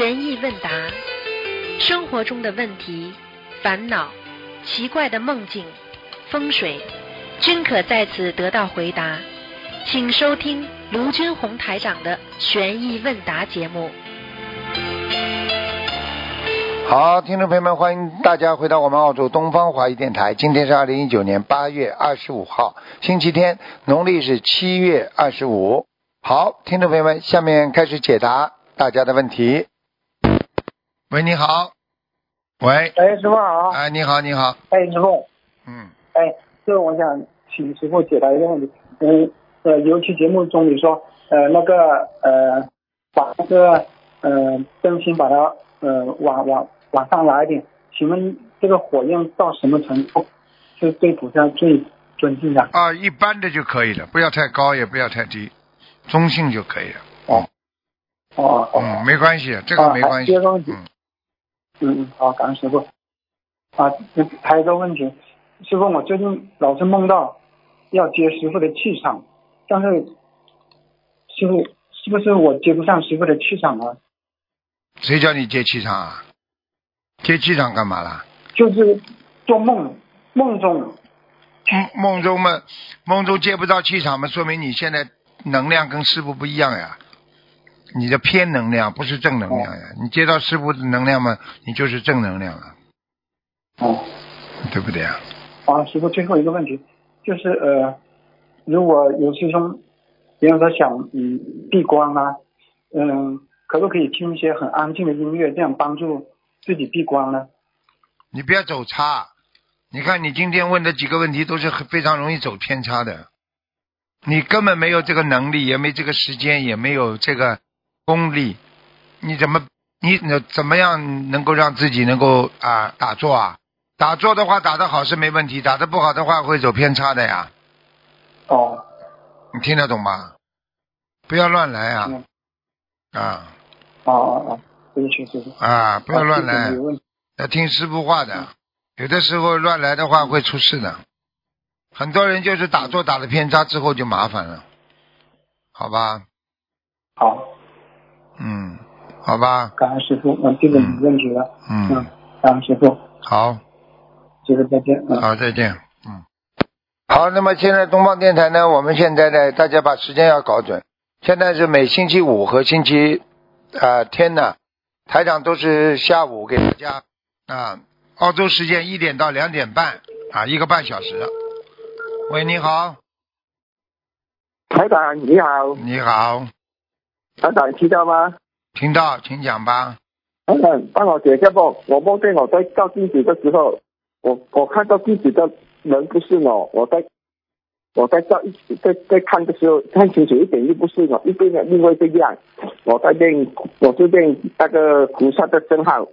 悬疑问答，生活中的问题、烦恼、奇怪的梦境、风水，均可在此得到回答。请收听卢军红台长的悬疑问答节目。好，听众朋友们，欢迎大家回到我们澳洲东方华语电台。今天是二零一九年八月二十五号，星期天，农历是七月二十五。好，听众朋友们，下面开始解答大家的问题。喂，你好。喂，哎，师傅好。哎，你好，你好。哎，师傅。嗯，哎，师傅，我想请师傅解答一个问题。嗯，呃，尤其节目中你说，呃，那个呃，把那个呃灯芯把它呃往往往上拉一点，请问这个火焰到什么程度是对菩萨最尊敬的？啊，一般的就可以了，不要太高，也不要太低，中性就可以了。哦哦哦。嗯，没关系，这个没关系。嗯嗯嗯，好，感恩师傅。啊，还有一个问题，师傅，我最近老是梦到要接师傅的气场，但是师傅是不是我接不上师傅的气场啊？谁叫你接气场啊？接气场干嘛啦？就是做梦，梦中梦梦中嘛，梦中接不到气场嘛，说明你现在能量跟师傅不一样呀。你的偏能量不是正能量呀，你接到师傅的能量嘛，你就是正能量了，哦，对不对啊？啊，师傅，最后一个问题就是呃，如果有师兄，比方说想嗯闭关啊，嗯，可不可以听一些很安静的音乐，这样帮助自己闭关呢？你不要走差，你看你今天问的几个问题都是很非常容易走偏差的，你根本没有这个能力，也没这个时间，也没有这个功力，你怎么你怎么样能够让自己能够啊打坐啊？打坐的话打得好是没问题，打得不好的话会走偏差的呀。哦，你听得懂吗？不要乱来啊！嗯啊哦哦哦，对不起，师傅。啊！不要乱来要听师傅话的。有的时候乱来的话会出事的。很多人就是打坐打了偏差之后就麻烦了，好吧？好，嗯，好吧，感恩师傅，嗯，这个没问题了。嗯，嗯，感恩师傅，好，师傅再见。嗯。好，再见，嗯。好，那么现在东方电台呢，我们现在呢，大家把时间要搞准。现在是每星期五和星期啊、天呢，台长都是下午给大家啊，澳洲时间一点到两点半啊，一个半小时。喂，你好，台长你好，你好，台长听到吗？听到，请讲吧。台长帮我解一下梦，我梦见我在照镜子的时候，我我看到镜子的人不是我，我在我在照一在在看的时候看清楚一点又不是我，一边的另外一个样。我在念我就念那个菩萨的真号，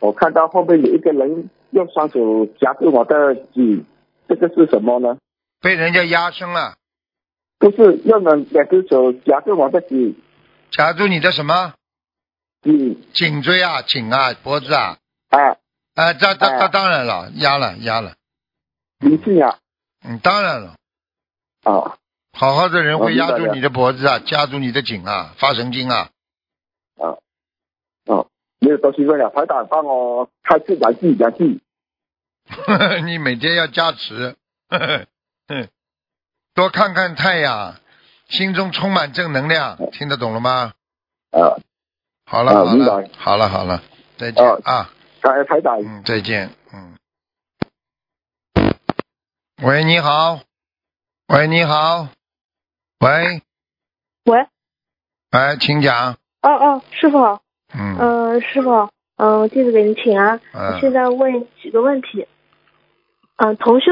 我看到后面有一个人用双手夹住我的颈，这个是什么呢？被人家压伤了，不是用了两只手夹住我的颈夹住你的什么？嗯。颈椎啊、颈啊、脖子啊。啊，啊，这这这哎当然了，压了压了，灵性啊嗯，当然了，啊。好好的人会压住你的脖子啊，夹住你的颈啊，发神经啊，啊。哦，没有东西问了，台长帮我开次两句两句。你每天要加持，呵呵呵多看看太阳，心中充满正能量，听得懂了吗？啊，好了好了好了好了，再见哦啊，感恩台。长。嗯，再见，嗯。喂，你好，喂，你好，喂，喂，哎，请讲，哦哦，师傅好，嗯。嗯、师傅，嗯、我弟子给您请安。嗯。现在问几个问题。嗯、同修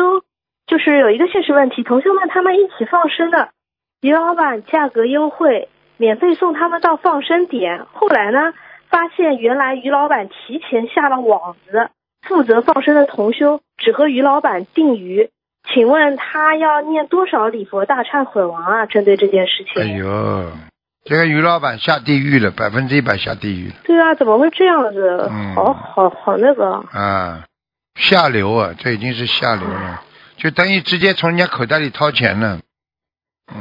就是有一个现实问题，同修们他们一起放生的，于老板价格优惠，免费送他们到放生点。后来呢，发现原来于老板提前下了网子，负责放生的同修只和于老板定鱼。请问他要念多少礼佛大忏悔文啊？针对这件事情。哎呦，这个于老板下地狱了，百分之一百下地狱了对啊，怎么会这样子？嗯好好好那个。啊，下流啊，这已经是下流了，就等于直接从人家口袋里掏钱了。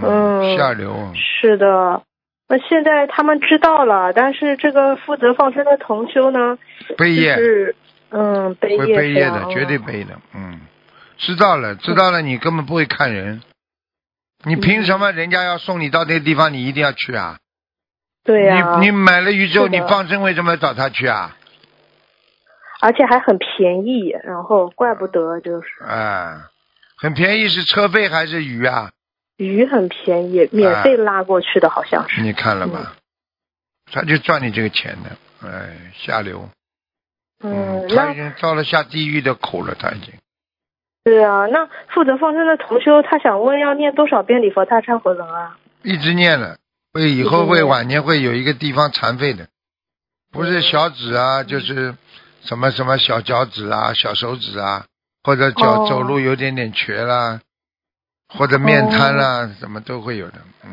嗯下流。是的。那现在他们知道了，但是这个负责放生的同修呢，背业就是嗯背会业背业的，绝对背的。嗯，知道了，知道了，你根本不会看人。你凭什么人家要送你到那个地方，你一定要去啊？对呀、你你买了鱼之后，你放生为什么要找他去啊？而且还很便宜，然后怪不得就是哎，很便宜是车费还是鱼啊？鱼很便宜，免费拉过去的好像是。你看了吧？他就赚你这个钱的，哎，下流。嗯，他已经遭了下地狱的苦了，他已经。对啊，那负责放生的同修，他想问要念多少遍礼佛大忏悔文啊？一直念了，会以后会晚年会有一个地方残废的，不是小指啊，就是什么什么小脚趾啊、小手指啊，或者脚、哦走路有点点瘸啦，或者面瘫啦，什么都会有的。嗯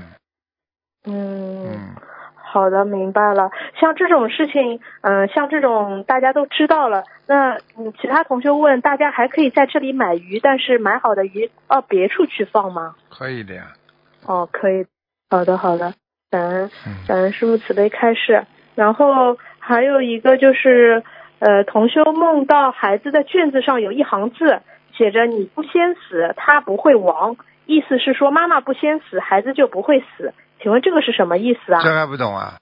嗯，嗯，好的，明白了。像这种事情，嗯、像这种大家都知道了，那嗯，其他同学问大家还可以在这里买鱼，但是买好的鱼到别处去放吗？可以的呀。哦，可以。好的，好的。感恩嗯感恩师傅慈悲开示。然后还有一个就是，呃，同修梦到孩子的卷子上有一行字，写着“你不先死，他不会亡”，意思是说妈妈不先死，孩子就不会死。请问这个是什么意思啊？这还不懂啊？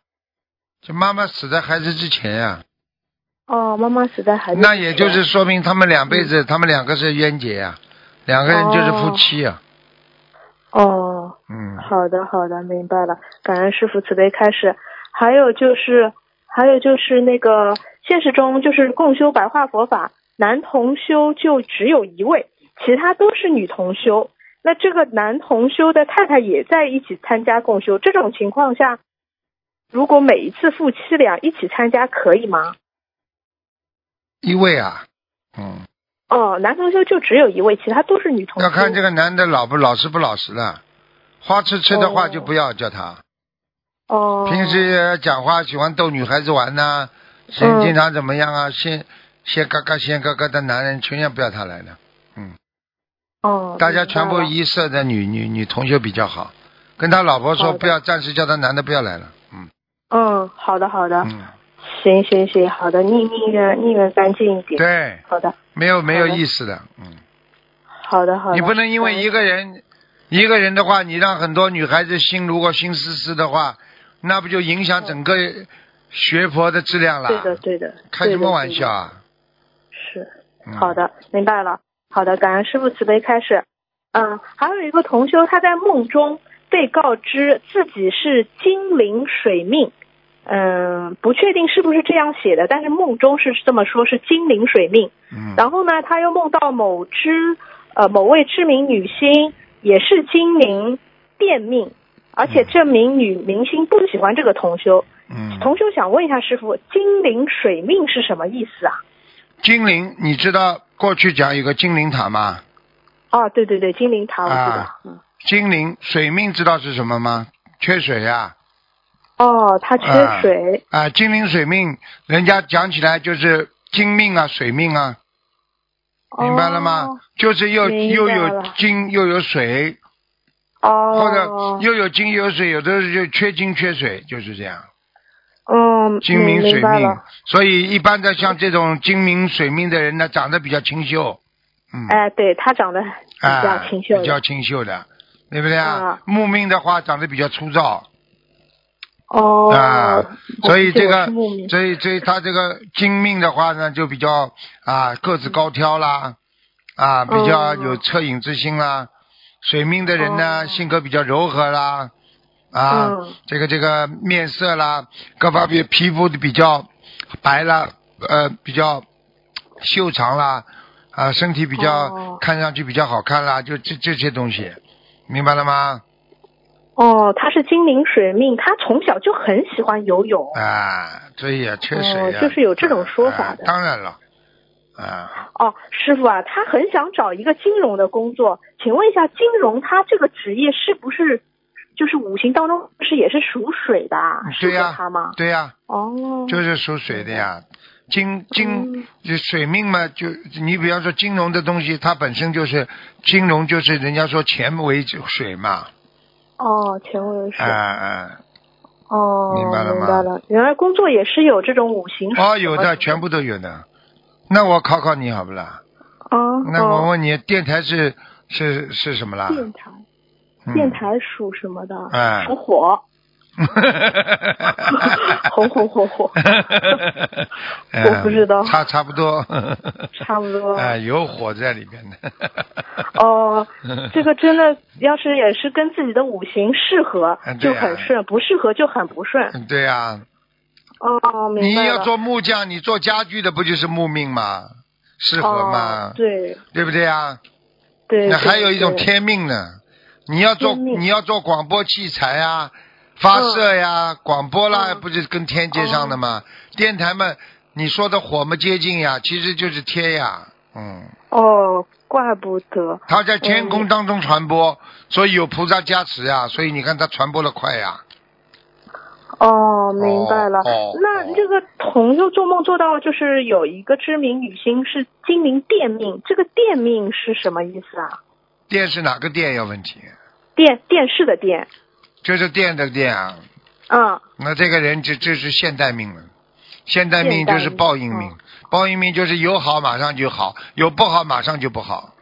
就妈妈死在孩子之前呀、哦，妈妈死在孩子那也就是说明他们两辈子，他们两个是冤结呀、两个人就是夫妻呀、哦，嗯，好的好的，明白了。感恩师傅慈悲开示。还有就是，还有就是那个现实中就是共修白话佛法，男同修就只有一位，其他都是女同修。那这个男同修的太太也在一起参加共修，这种情况下，如果每一次夫妻俩一起参加可以吗？一位啊，嗯，哦，男同修就只有一位，其他都是女同修。要看这个男的老不老实不老实了。花痴痴的话哦就不要叫他。哦，平时讲话喜欢逗女孩子玩呐、经嗯经常怎么样啊？先先嘎嘎先嘎嘎的男人，全然不要他来了。嗯，哦，大家全部一色的女女女同学比较好，跟他老婆说不要，暂时叫他男的不要来了。嗯嗯，好的好的。嗯，行行行，好的，宁宁愿宁愿干净一点。对，好的，没有没有意思的。嗯。好的，好的。你不能因为一个人一个人的话，你让很多女孩子心如果心思思的话，那不就影响整个学佛的质量了？对的，对的。开什么玩笑啊？好的，明白了。好的，感恩师傅慈悲开示。嗯，还有一个同修，他在梦中被告知自己是金灵水命。嗯，不确定是不是这样写的，但是梦中是这么说，是金灵水命。嗯，然后呢，他又梦到某知呃某位知名女星也是精灵变命，而且这名女明星不喜欢这个同修。嗯，同修想问一下师傅，金灵水命是什么意思啊？精灵，你知道过去讲有个精灵塔吗？哦，对对对，金灵塔我知道。啊嗯。精灵水命知道是什么吗？缺水呀、哦，他缺水。啊！精灵水命，人家讲起来就是金命啊，水命啊，明白了吗？哦就是又又有金又有水，哦。或者又有金又有水，有的就缺金缺水，就是这样。嗯，金明水命。所以一般的像这种金明水命的人呢，长得比较清秀，嗯，哎，对他长得比较啊，清秀的。比较清秀的，对不对啊？啊？木命的话长得比较粗糙。哦。啊，所以这个所以所以他这个金命的话呢，就比较啊个子高挑啦，啊比较哦。有恻隐之心啦。水命的人呢，哦。性格比较柔和啦，啊，嗯这个这个面色啦，各方面皮肤比较白啦，呃，比较修长啦，啊，身体比较、哦看上去比较好看啦，就这这些东西，明白了吗？哦，他是金陵水命，他从小就很喜欢游泳。啊，所以啊，缺水呀、哦就是有这种说法的啊当然了，啊，哦，师傅啊，他很想找一个金融的工作，请问一下，金融他这个职业是不是就是五行当中是也是属水的啊？适对呀？对呀、哦，就是属水的呀。金金嗯就水命嘛，就你比方说金融的东西，它本身就是金融，就是人家说钱为水嘛，哦，钱为水。哎哎，哦，明白了吗了，原来工作也是有这种五行。哦，有的，全部都有的。那我考考你好不啦？哦。那我哦问你，电台是是是什么啦？电台，嗯电台属什么的？哎属火。红红火火我不知道哎差差不多，差不多。哎，有火在里面的。哦，这个真的，要是也是跟自己的五行适合就很顺；不适合就很不顺。嗯对呀、哦，明白。你要做木匠，你做家具的不就是木命吗？适合吗？哦、对对不对呀？对。那还有一种天命呢，你要做你要做广播器材啊、发射呀、广播啦，嗯不是跟天接上的吗？电台嘛，你说的火嘛接近呀，其实就是天呀，嗯，哦，怪不得。它在天空当中传播，所以有菩萨加持呀，所以你看它传播的快呀。哦，明白了。哦那这个同又做梦做到，就是有一个知名女星是精灵电命，这个电命是什么意思啊？电是哪个电有问题？电电视的电。就是电的电啊。嗯。那这个人这这是现代命了，现代命就是报应命，报应命就是有好马上就好，有不好马上就不好，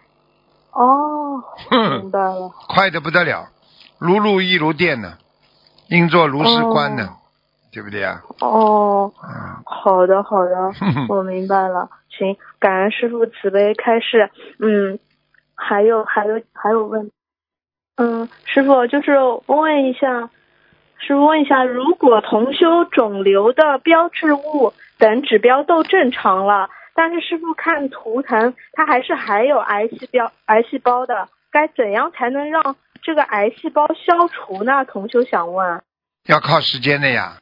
哦，明白了。快的不得了，如露亦如电呢，应作如是观呢，对不对啊？哦，嗯，好的好的我明白了。行，感恩师傅慈悲开示。嗯，还有还有还有问，嗯，师傅就是问一下，师傅问一下，如果同修肿瘤的标志物等指标都正常了，但是师傅看图腾，它还是还有癌细胞癌细胞的，该怎样才能让这个癌细胞消除呢？同修想问。要靠时间的呀，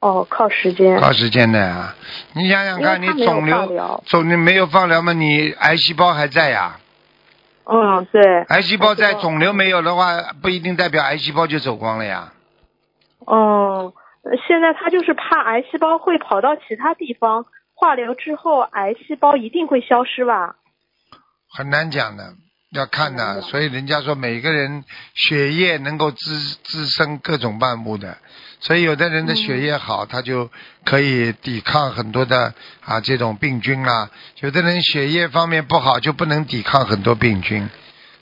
哦，靠时间。靠时间的呀。你想想看，你肿瘤肿瘤没有放疗吗，你癌细胞还在呀，嗯，对。癌细胞在，肿瘤没有的话，不一定代表癌细胞就走光了呀。嗯，现在他就是怕癌细胞会跑到其他地方，化疗之后癌细胞一定会消失吧？很难讲的，要看的。所以人家说每个人血液能够滋滋生各种万物的，所以有的人的血液好，他就可以抵抗很多的啊这种病菌啦；有的人血液方面不好，就不能抵抗很多病菌。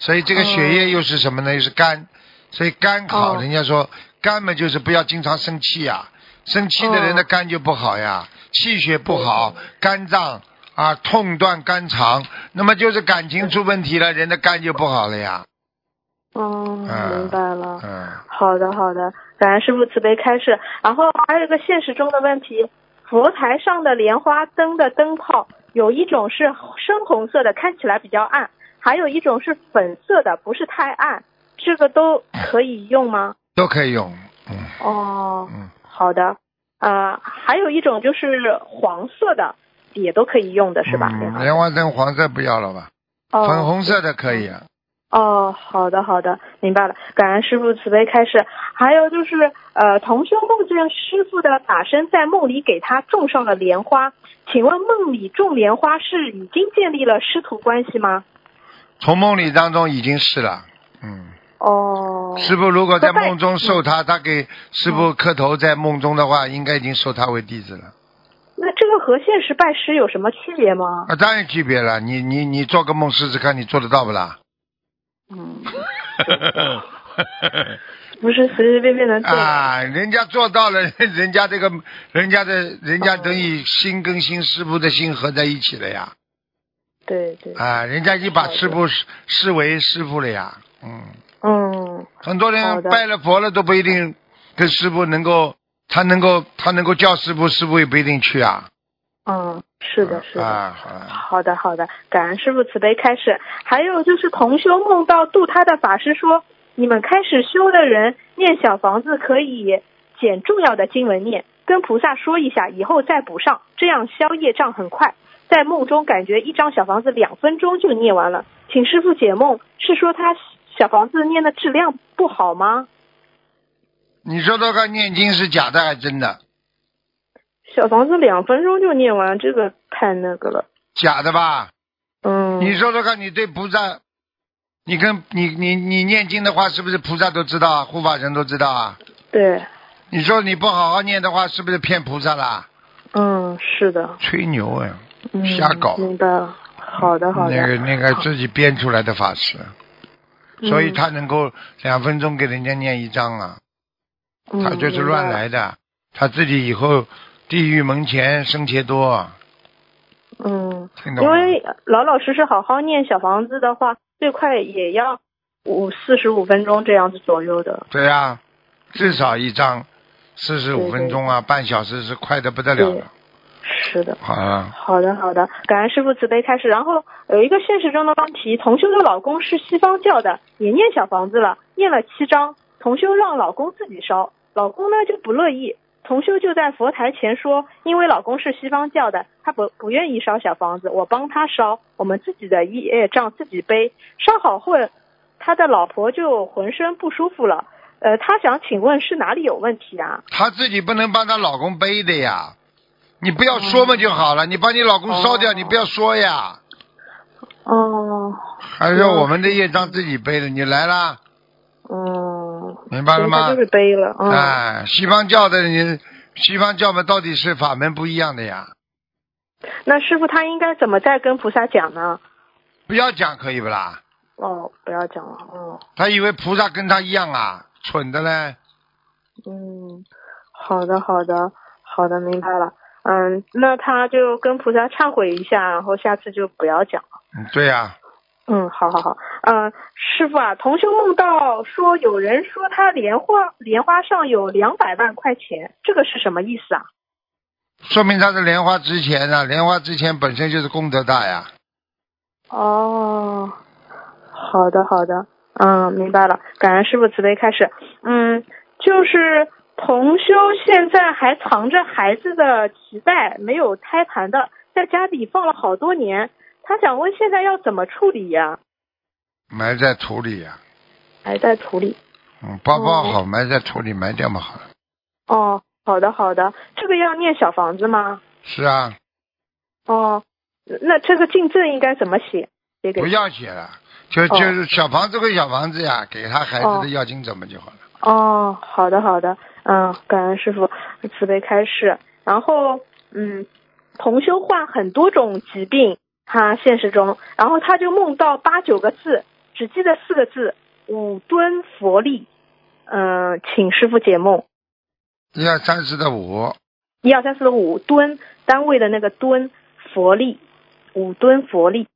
所以这个血液又是什么呢？又是肝，所以肝好，哦。人家说肝嘛就是不要经常生气呀、生气的人的哦。肝就不好呀，气血不好，肝脏啊痛断肝肠，那么就是感情出问题了，人的肝就不好了呀。嗯，嗯明白了。嗯，好的，好的，感恩师傅慈悲开示。然后还有一个现实中的问题，佛台上的莲花灯的灯泡，有一种是深红色的，看起来比较暗；还有一种是粉色的，不是太暗。这个都可以用吗？都可以用。嗯哦，嗯，好的。呃，还有一种就是黄色的，也都可以用的是吧？莲嗯，花莲花灯黄色不要了吧？哦粉红色的可以啊。哦，好的好的，明白了。感恩师傅慈悲开示。还有就是，呃，同修梦见师傅的法身在梦里给他种上了莲花，请问梦里种莲花是已经建立了师徒关系吗？从梦里当中已经是了。嗯，哦，师傅如果在梦中受他，他给师傅磕头在梦中的话，应该已经收他为弟子了。那这个和现实拜师有什么区别吗？啊，当然区别了。你你你做个梦试试看，你做得到不啦？嗯，不是随随便便能。啊，人家做到了，人家这个，人家的，人家等于心跟心师傅的心合在一起了呀。对对，啊，人家已经把师傅视视为师傅了呀。嗯，嗯，很多人拜了佛了都不一定跟师傅能够，他能够他能够叫师傅，师傅也不一定去啊。嗯，是的，是的。啊，好。好的，好的，感恩师傅慈悲开示。还有就是同修梦到度他的法师说，你们开始修的人念小房子可以捡重要的经文念，跟菩萨说一下，以后再补上，这样消业障很快。在梦中感觉一张小房子两分钟就念完了，请师傅解梦，是说他小房子念的质量不好吗？你说这个念经是假的还是真的？小房子两分钟就念完，这个太那个了。假的吧？嗯，你说说看，你对菩萨，你跟你你你念经的话，是不是菩萨都知道啊？护法神都知道啊？对，你说你不好好念的话，是不是骗菩萨啦？嗯，是的，吹牛哎！嗯，瞎搞明白了。好的，好的。那个那个自己编出来的法师，嗯所以他能够两分钟给人家念一章啊，嗯他就是乱来的，他自己以后地狱门前生钱多，嗯，听懂吗？因为老老实实好好念小房子的话，最快也要五四十五分钟这样子左右的。对呀、至少一张四十五分钟啊，半小时是快的不得了对了。是的。好了，好的，好的，感恩师傅慈悲开始。然后有一个现实中的问题，同修的老公是西方教的，也念小房子了，念了七章，同修让老公自己烧，老公呢就不乐意，同修就在佛台前说，因为老公是西方教的，他不不愿意烧小房子，我帮他烧，我们自己的业障自己背。烧好后，他的老婆就浑身不舒服了。呃，他想请问是哪里有问题啊？她自己不能帮她老公背的呀，你不要说嘛就好了，你把你老公烧掉，哦你不要说呀。哦，还是我们的业障自己背的，你来啦，嗯，明白了吗他就？是背了，嗯。哎，西方教的你，西方教嘛到底是法门不一样的呀，那师傅他应该怎么再跟菩萨讲呢？不要讲可以不啦？哦，不要讲了，哦，他以为菩萨跟他一样啊，蠢的嘞。嗯，好的，好的，好的，明白了。嗯，那他就跟菩萨忏悔一下，然后下次就不要讲了。嗯，对呀、嗯，好好好。嗯，师傅啊，同修梦到说有人说他莲花莲花上有两百万块钱，这个是什么意思啊？说明他的莲花值钱啊，莲花值钱本身就是功德大呀。哦，好的好的，嗯，明白了，感恩师傅慈悲开始。嗯，就是同修现在还藏着孩子的脐带，没有胎盘的，在家里放了好多年。他想问现在要怎么处理呀、埋在土里呀、埋在土里。嗯，包包好，埋在土里埋掉嘛好了。哦，好的好的，这个要念小房子吗？是啊，哦，那这个进证应该怎么写？写给不要写了，就哦就是小房子归小房子呀，给他孩子哦的要经怎么就好了。哦，好的好的，嗯，感恩师傅慈悲开示。然后，嗯，同修患很多种疾病，他现实中，然后他就梦到八九个字，只记得四个字：五吨佛力。嗯、请师傅解梦。一二三四的五，一二三四的五吨单位的那个吨佛力，五吨佛力。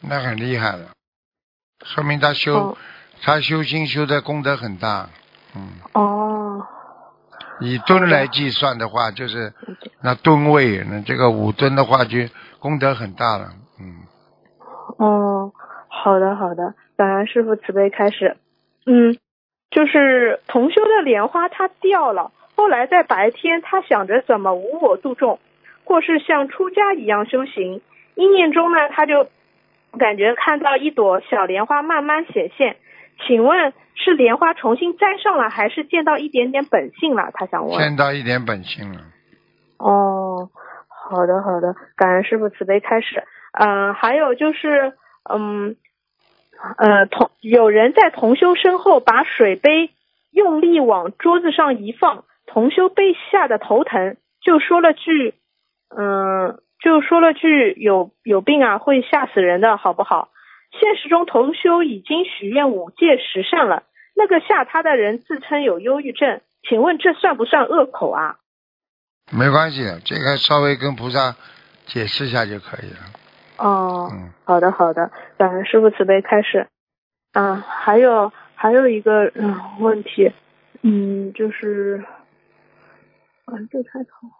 那很厉害了，说明他修、哦他修心修的功德很大。嗯，哦，以吨来计算的话，就是那吨位，那这个五吨的话就功德很大了。嗯，哦，好的好的，感恩师傅慈悲开始。嗯，就是同修的莲花它掉了，后来在白天他想着怎么无我度众，或是像出家一样修行，意念中呢他就感觉看到一朵小莲花慢慢显现。请问是莲花重新栽上了，还是见到一点点本性了？他想问。见到一点本性了。哦，好的好的，感恩师傅慈悲开始。嗯、还有就是，嗯，呃，同有人在同修身后把水杯用力往桌子上一放，同修被吓得头疼，就说了句，嗯，就说了句有有病啊，会吓死人的，好不好？现实中同修已经许愿五戒十善了，那个吓他的人自称有忧郁症，请问这算不算恶口啊？没关系，这个稍微跟菩萨解释一下就可以了。哦，嗯，好的好的，感恩师傅慈悲开始。啊，还有还有一个嗯问题，嗯，就是，啊，这太长。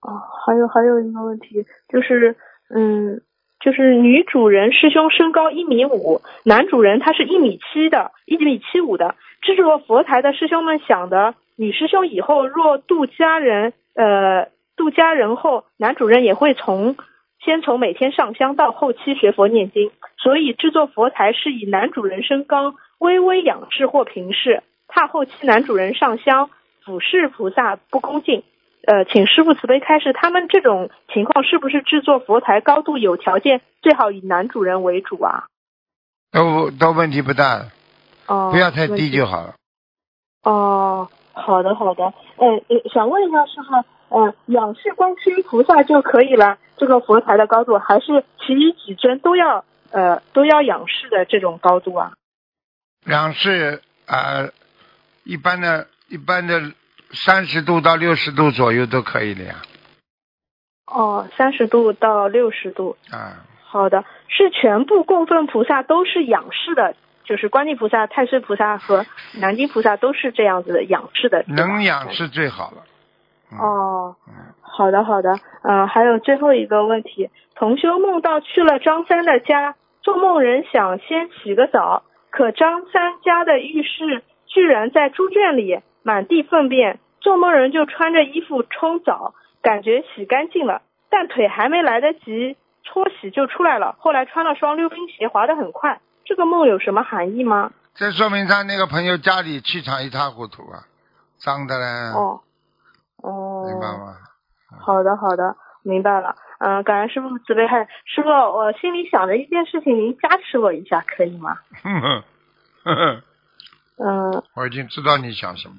啊，还有还有一个问题就是，嗯，就是女主人师兄身高一米五，男主人他是一米七的，一米七五的。制作佛台的师兄们想的，女师兄以后若度家人，呃，度家人后，男主人也会从先从每天上香到后期学佛念经，所以制作佛台是以男主人身高微微仰视或平视，怕后期男主人上香俯视菩萨不恭敬。呃，请师傅慈悲开示，他们这种情况是不是制作佛台高度有条件，最好以男主人为主啊？都都问题不大，哦，不要太低就好了。哦，好的好的，呃，呃想问一下师傅，呃，仰视观世音菩萨就可以了，这个佛台的高度，还是其余几尊都要呃都要仰视的这种高度啊？仰视啊，一般的、一般的三十度到六十度左右都可以的呀。哦，三十度到六十度，啊，好的，是全部供奉菩萨都是仰视的，就是观音菩萨、太岁菩萨和南京菩萨都是这样子的仰视的，能仰视最好了。嗯、哦，嗯，好的好的，嗯、还有最后一个问题，同修梦到去了张三的家，做梦人想先洗个澡，可张三家的浴室居然在猪圈里，满地粪便，做梦人就穿着衣服冲澡，感觉洗干净了，但腿还没来得及搓洗就出来了，后来穿了双溜冰鞋，滑得很快，这个梦有什么含义吗？这说明他那个朋友家里气场一塌糊涂啊，脏的嘞，哦，哦，明白吗？好的，好的，明白了。嗯、感恩师傅慈悲害。师傅，我心里想着一件事情，您加持我一下，可以吗？哼哼哼哼，嗯我已经知道你想什么。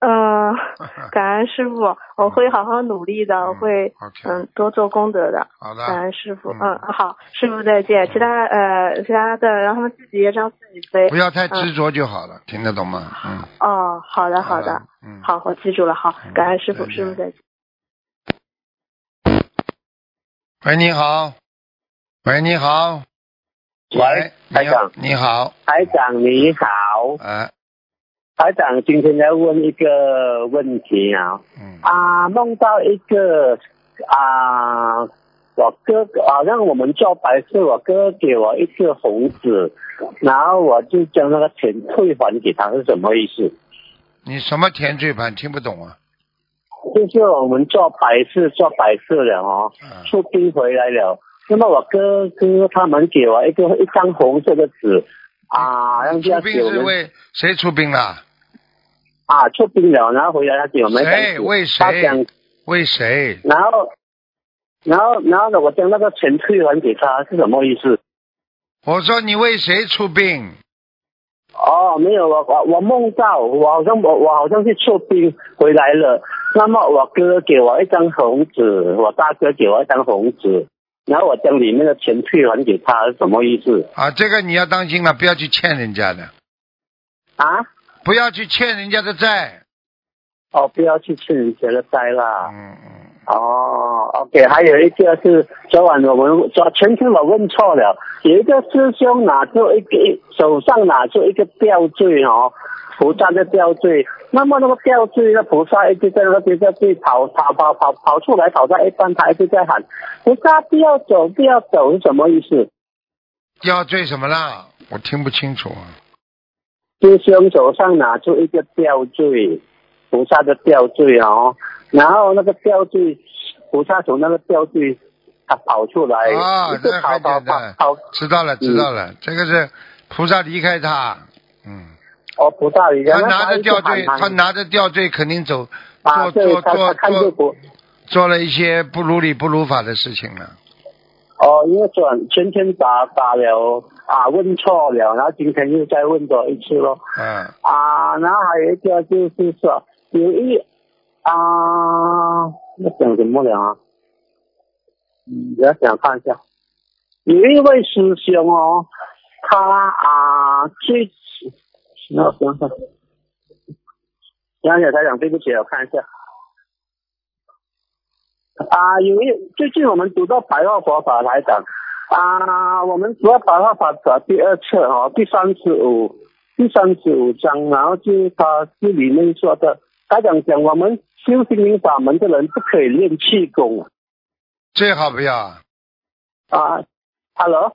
嗯，感恩师傅，我会好好努力的，我会嗯多做功德的。好的。感，恩师傅，嗯。嗯，好，师傅再见。其他呃，其他的让他们自己业障自己飞不。要太执着就好了，听得懂吗？嗯，哦，好的，好的，，嗯，好，我记住了。好，感恩师傅，师傅再见。喂，你好，喂，你好，喂台长，你好，台长你好，哎，台长今天要问一个问题啊嗯，啊，梦到一个啊，我哥哥好像我们做白事，我哥给我一个红纸，然后我就将那个钱退还给他，是什么意思？你什么钱退还听不懂啊？就是我们做白事做白事了哦，嗯出兵回来了，那么我哥哥他们给我一个一张红色的纸啊，让这出兵样给我们是为谁出兵了？啊出兵了，然后回来他给我们一张谁为谁他讲，为谁？然后然后然后呢，我将那个钱退还给他是什么意思？我说你为谁出兵？哦，没有，我我我梦到我好像我我好像是出兵回来了，那么我哥给我一张红纸，我大哥给我一张红纸，然后我将里面的钱退还给他，是什么意思？啊，这个你要当心了，不要去欠人家的，啊？不要去欠人家的债。哦，不要去欠人家的债啦。嗯嗯，哦，OK，还有一个是昨晚我们昨前天我问错了，有一个师兄拿出一个手上拿出一个吊坠哦，菩萨的吊坠，那么那个吊坠那菩萨一直在那个吊坠跑跑跑跑跑出来，跑到一半他一直在喊菩萨不要走不要走是什么意思？吊坠什么啦？我听不清楚啊。师兄手上拿出一个吊坠，菩萨的吊坠哦，然后那个吊坠，菩萨从那个吊坠他跑出来，啊，这很跑跑跑简知道了知道了，这个是菩萨离开他，嗯，哦，菩萨离开，他那拿着吊坠，他拿着吊坠肯定走，啊，做做做做看做了一些不如理不如法的事情了。哦，因为昨晚前天打打了啊，问错了，然后今天又再问多一次咯。嗯，啊，然后还有一个就是说，有一啊，那讲什么了啊？嗯，我要想看一下，有一位师兄哦，他啊最，那我想想，想想台长，对不起，我看一下。啊，有一最近我们读到白话佛法台长啊，我们读到白话法的第二册哦，第三十五第三十五章，然后就他这里面说的，他讲讲我们修心灵法门的人不可以练气功最好不要，啊，Hello，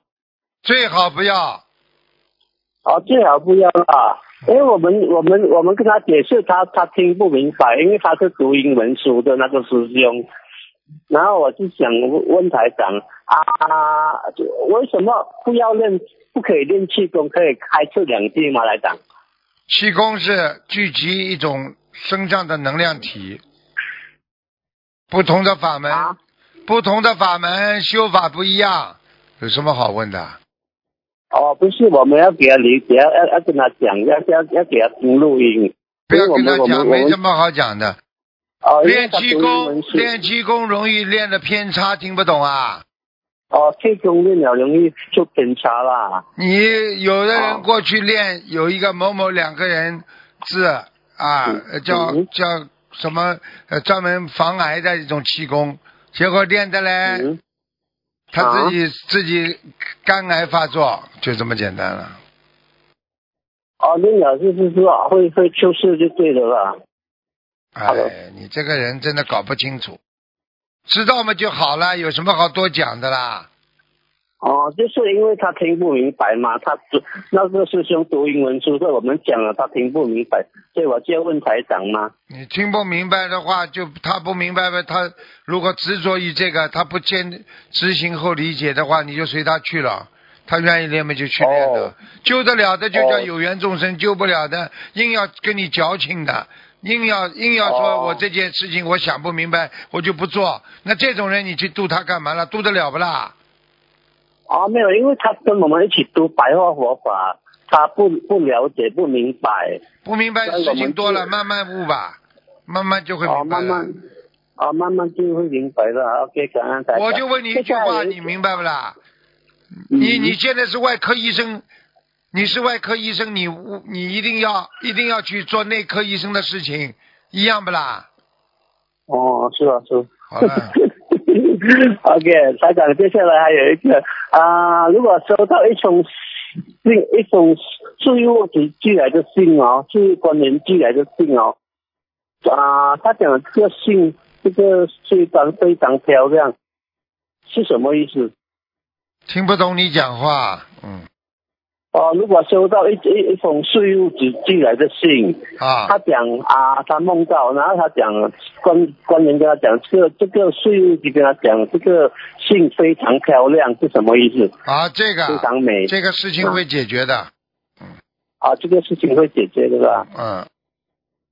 最好不要。哦，最好不要啦，因为我们我们我们跟他解释，他他听不明白，因为他是读英文书的那个师兄。然后我就想问台长啊，就为什么不要练，不可以练气功，可以开出两地吗？来讲？气功是聚集一种身上的能量体，不同的法门，啊不同的法门修法不一样，有什么好问的？哦，不是，我们要给他理解，要要要跟他讲，要要要给他听录音。不要跟他讲，没什么好讲的。哦，练气功练气功容易练的偏差，听不懂啊？哦，气功练了容易就偏差啦。你有的人哦过去练有一个某某两个人字啊，叫嗯叫什么呃专门防癌的一种气功，结果练的嘞，嗯，他自己、自己肝癌发作，就这么简单了。哦，练了就是说会会出事就对了啦。好的哎，你这个人真的搞不清楚，知道嘛就好了，有什么好多讲的啦？哦，就是因为他听不明白嘛，他读那个师兄读英文书，所以我们讲了他听不明白，所以我就要问台长嘛。你听不明白的话，就他不明白呗。他如果执着于这个，他不坚执行后理解的话，你就随他去了。他愿意练嘛就去练的，哦救得了的就叫哦有缘众生，救不了的硬要跟你矫情的，硬要硬要说哦我这件事情我想不明白，我就不做。那这种人你去度他干嘛了？度得了不啦？啊，没有，因为他跟我们一起读白话佛法，他不不了解不明白，不明白事情多了，慢慢悟吧，慢慢就会哦，明白了。慢慢，哦，慢慢就会明白了。OK，感恩。我就问你一句话，你明白不啦？嗯你你现在是外科医生，你是外科医生，你你一定要一定要去做内科医生的事情，一样不啦？哦，是啊，是。好了 OK，台长，接下来还有一个啊、如果收到一封信，一封税务局寄来的信哦，税务官员寄来的信哦，啊、他讲这个信，这个非常非常漂亮，是什么意思？听不懂你讲话，嗯哦，如果收到一一一封税务局寄来的信，啊。他讲啊，他梦到，然后他讲官官员跟他讲，这个这个税务局跟他讲，这个信非常漂亮，是什么意思？啊，这个非常美。这个事情会解决的，啊，这个事情会解决的吧？嗯，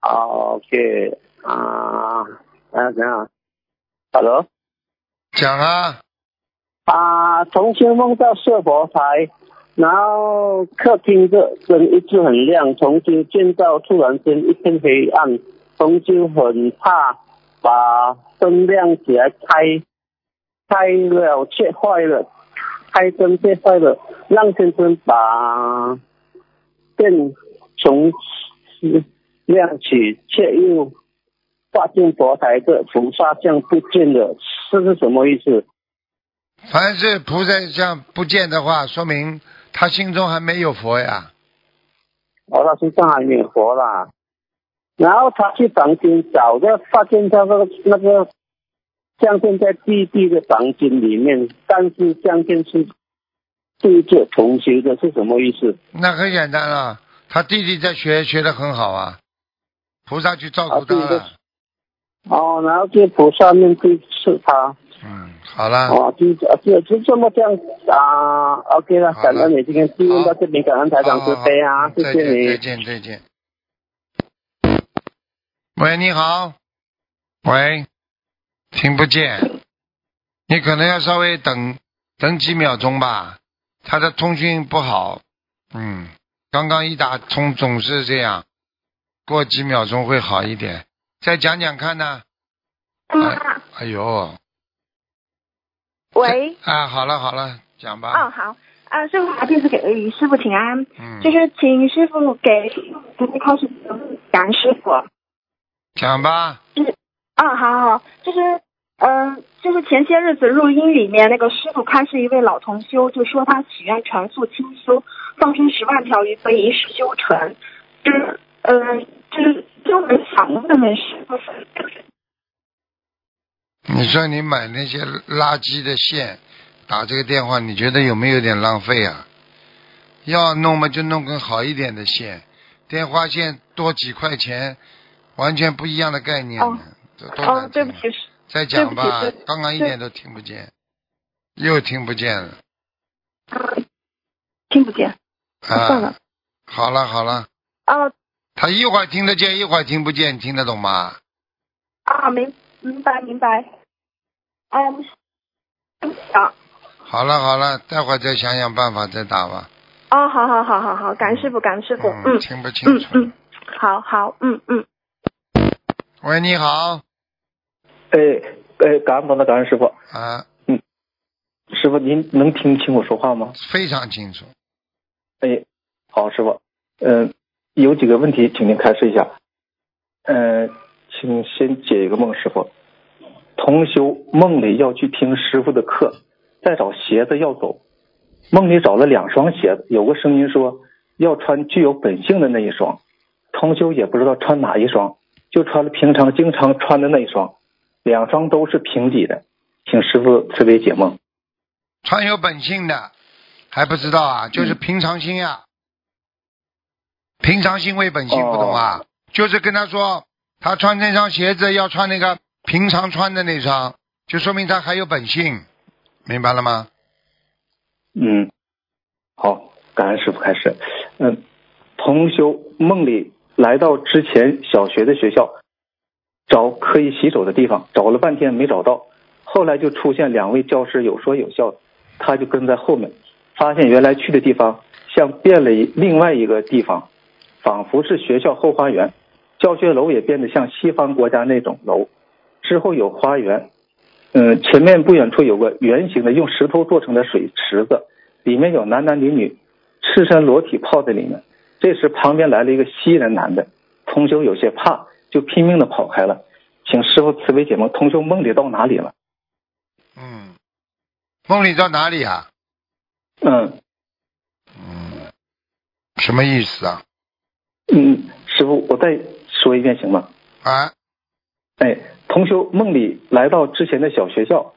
啊，OK。啊，啊，怎样？Hello？讲啊，啊，重新梦到设佛台，然后客厅的灯一直很亮，从今见到突然间一片黑暗，从今很怕把灯亮起来开，开了却坏了，开灯却坏了，让先生把电从亮起，却又发现佛台的菩萨像不见了，这是什么意思？凡是菩萨像不见的话，说明他心中还没有佛呀。哦，他身上还没有佛啦。然后他去房间找，就发现他那个那个相片在弟弟的房间里面，但是相片是对着同学的，是什么意思？那很简单啊，他弟弟在学，学的很好啊，菩萨去照顾他。哦，然后这菩萨面对是他，嗯，好了，哦，就就就这么这样啊，OK 了，好了感恩你今天就问到这边，感恩台长慈悲啊，谢谢好好好再见，再你。见。喂，你好。喂，听不见。你可能要稍微等等几秒钟吧，他的通讯不好。嗯，刚刚一打通总是这样，过几秒钟会好一点。再讲讲看呢。哎，哎呦，喂，啊，好了好了，讲吧。哦好，啊师傅好，弟子给予师傅请安，嗯，就是请师傅给准备开始感恩师傅。讲吧。啊，好好，就是，嗯、就是前些日子录音里面那个师傅开示一位老同修，就说他许愿全素清修，放生十万条鱼可以一世修成，就是，呃，就是就很想问问师傅，你说你买那些垃圾的线，打这个电话，你觉得有没有点浪费啊？要弄嘛就弄根好一点的线，电话线多几块钱，完全不一样的概念呢。哦对不起，再讲吧刚刚一点都听不见，又听不见了听不见，算啊了！，好了好了，啊他一会儿听得见，一会儿听不见，你听得懂吗？啊，明明白明白，嗯，对不起啊。好了好了，待会儿再想想办法再打吧。哦，好好好好好，感恩师傅，感恩师傅，嗯听不清楚。嗯嗯，好好，嗯嗯，喂，你好，哎哎，感恩的感恩师傅，啊，嗯师傅您能听清我说话吗？非常清楚。哎，好，师傅，嗯、有几个问题，请您开示一下。嗯、请先解一个梦，师傅。同修梦里要去听师傅的课，再找鞋子要走。梦里找了两双鞋子，有个声音说要穿具有本性的那一双。同修也不知道穿哪一双，就穿了平常经常穿的那一双，两双都是平底的。请师傅慈悲解梦。穿有本性的还不知道啊，就是平常心呀、平常心为本性，不懂啊？就是跟他说，他穿那双鞋子要穿那个平常穿的那双，就说明他还有本性，明白了吗？嗯，好，感恩师傅开始。嗯，同修梦里来到之前小学的学校，找可以洗手的地方，找了半天没找到，后来就出现两位教师有说有笑，他就跟在后面，发现原来去的地方像变了一另外一个地方，仿佛是学校后花园，教学楼也变得像西方国家那种楼，之后有花园，嗯，前面不远处有个圆形的用石头做成的水池子，里面有男男女女赤身裸体泡在里面。这时旁边来了一个西人男的，同修有些怕，就拼命的跑开了。请师傅慈悲解梦，同修梦里到哪里了？嗯，梦里到哪里啊？嗯嗯，什么意思啊？嗯，师傅，我再说一遍行吗？啊，哎，同修梦里来到之前的小学校，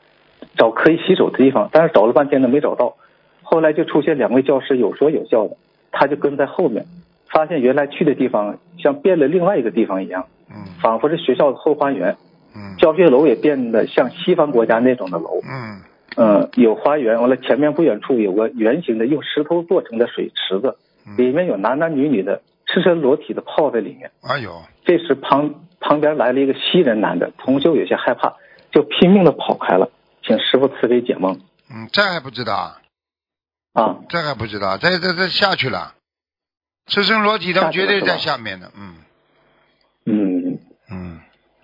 找可以洗手的地方，但是找了半天呢没找到，后来就出现两位教师有说有笑的，他就跟在后面，发现原来去的地方像变了另外一个地方一样，嗯。仿佛是学校的后花园，嗯。教学楼也变得像西方国家那种的楼，嗯。嗯，有花园，完了前面不远处有个圆形的用石头做成的水池子，里面有男男女女的赤身裸体的泡在里面。哎呦，这时旁旁边来了一个西人男的，同修有些害怕，就拼命的跑开了。请师傅慈悲解梦嗯，这还不知道啊？啊！这还不知道，这这这下去了，赤身裸体的绝对在下面的，嗯嗯，嗯，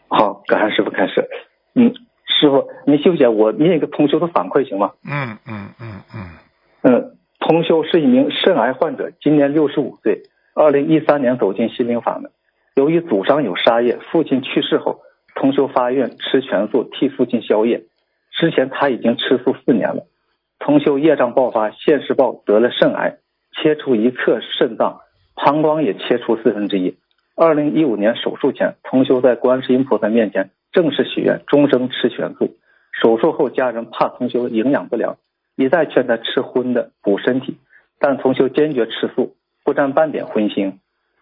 好，感恩师傅开始。嗯，师傅您休息，我念一个同修的反馈行吗？嗯嗯嗯嗯嗯，同修是一名肾癌患者，今年六十五岁，二零一三年走进心灵法门。由于祖上有杀业，父亲去世后，同修发愿吃全素替父亲消业。之前他已经吃素四年了。同修业障爆发，现世报得了肾癌，切除一侧肾脏，膀胱也切除四分之一。二零一五年手术前，同修在观世音菩萨面前正式许愿，终生吃全素。手术后，家人怕同修营养不良，一再劝他吃荤的补身体，但同修坚决吃素，不沾半点荤腥。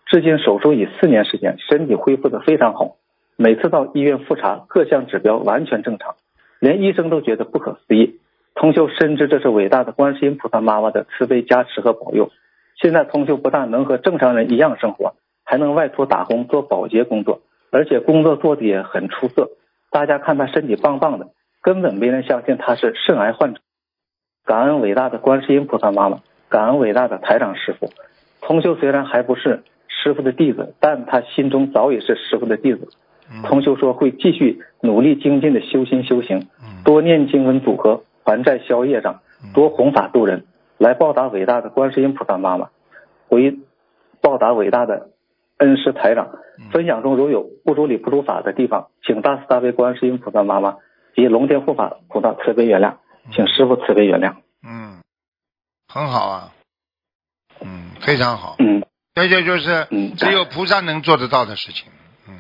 至今手术已四年时间，身体恢复的非常好。每次到医院复查，各项指标完全正常，连医生都觉得不可思议。同修深知这是伟大的观世音菩萨妈妈的慈悲加持和保佑。现在同修不但能和正常人一样生活，还能外出打工做保洁工作，而且工作做得也很出色。大家看他身体棒棒的，根本没人相信他是肾癌患者。感恩伟大的观世音菩萨妈妈，感恩伟大的台长师傅。同修虽然还不是师傅的弟子，但他心中早已是师傅的弟子。嗯。同修说会继续努力精进的修心修行，嗯。多念经文组合，还债消业障，多弘法度人，来报答伟大的观世音菩萨妈妈，回报答伟大的恩师台长。分享中如有不如理不如法的地方，请大慈大悲观世音菩萨妈妈及龙天护法菩萨慈悲原谅，请师傅慈悲原谅。嗯，很好啊，嗯，非常好，嗯。这就就是嗯。只有菩萨能做得到的事情，嗯，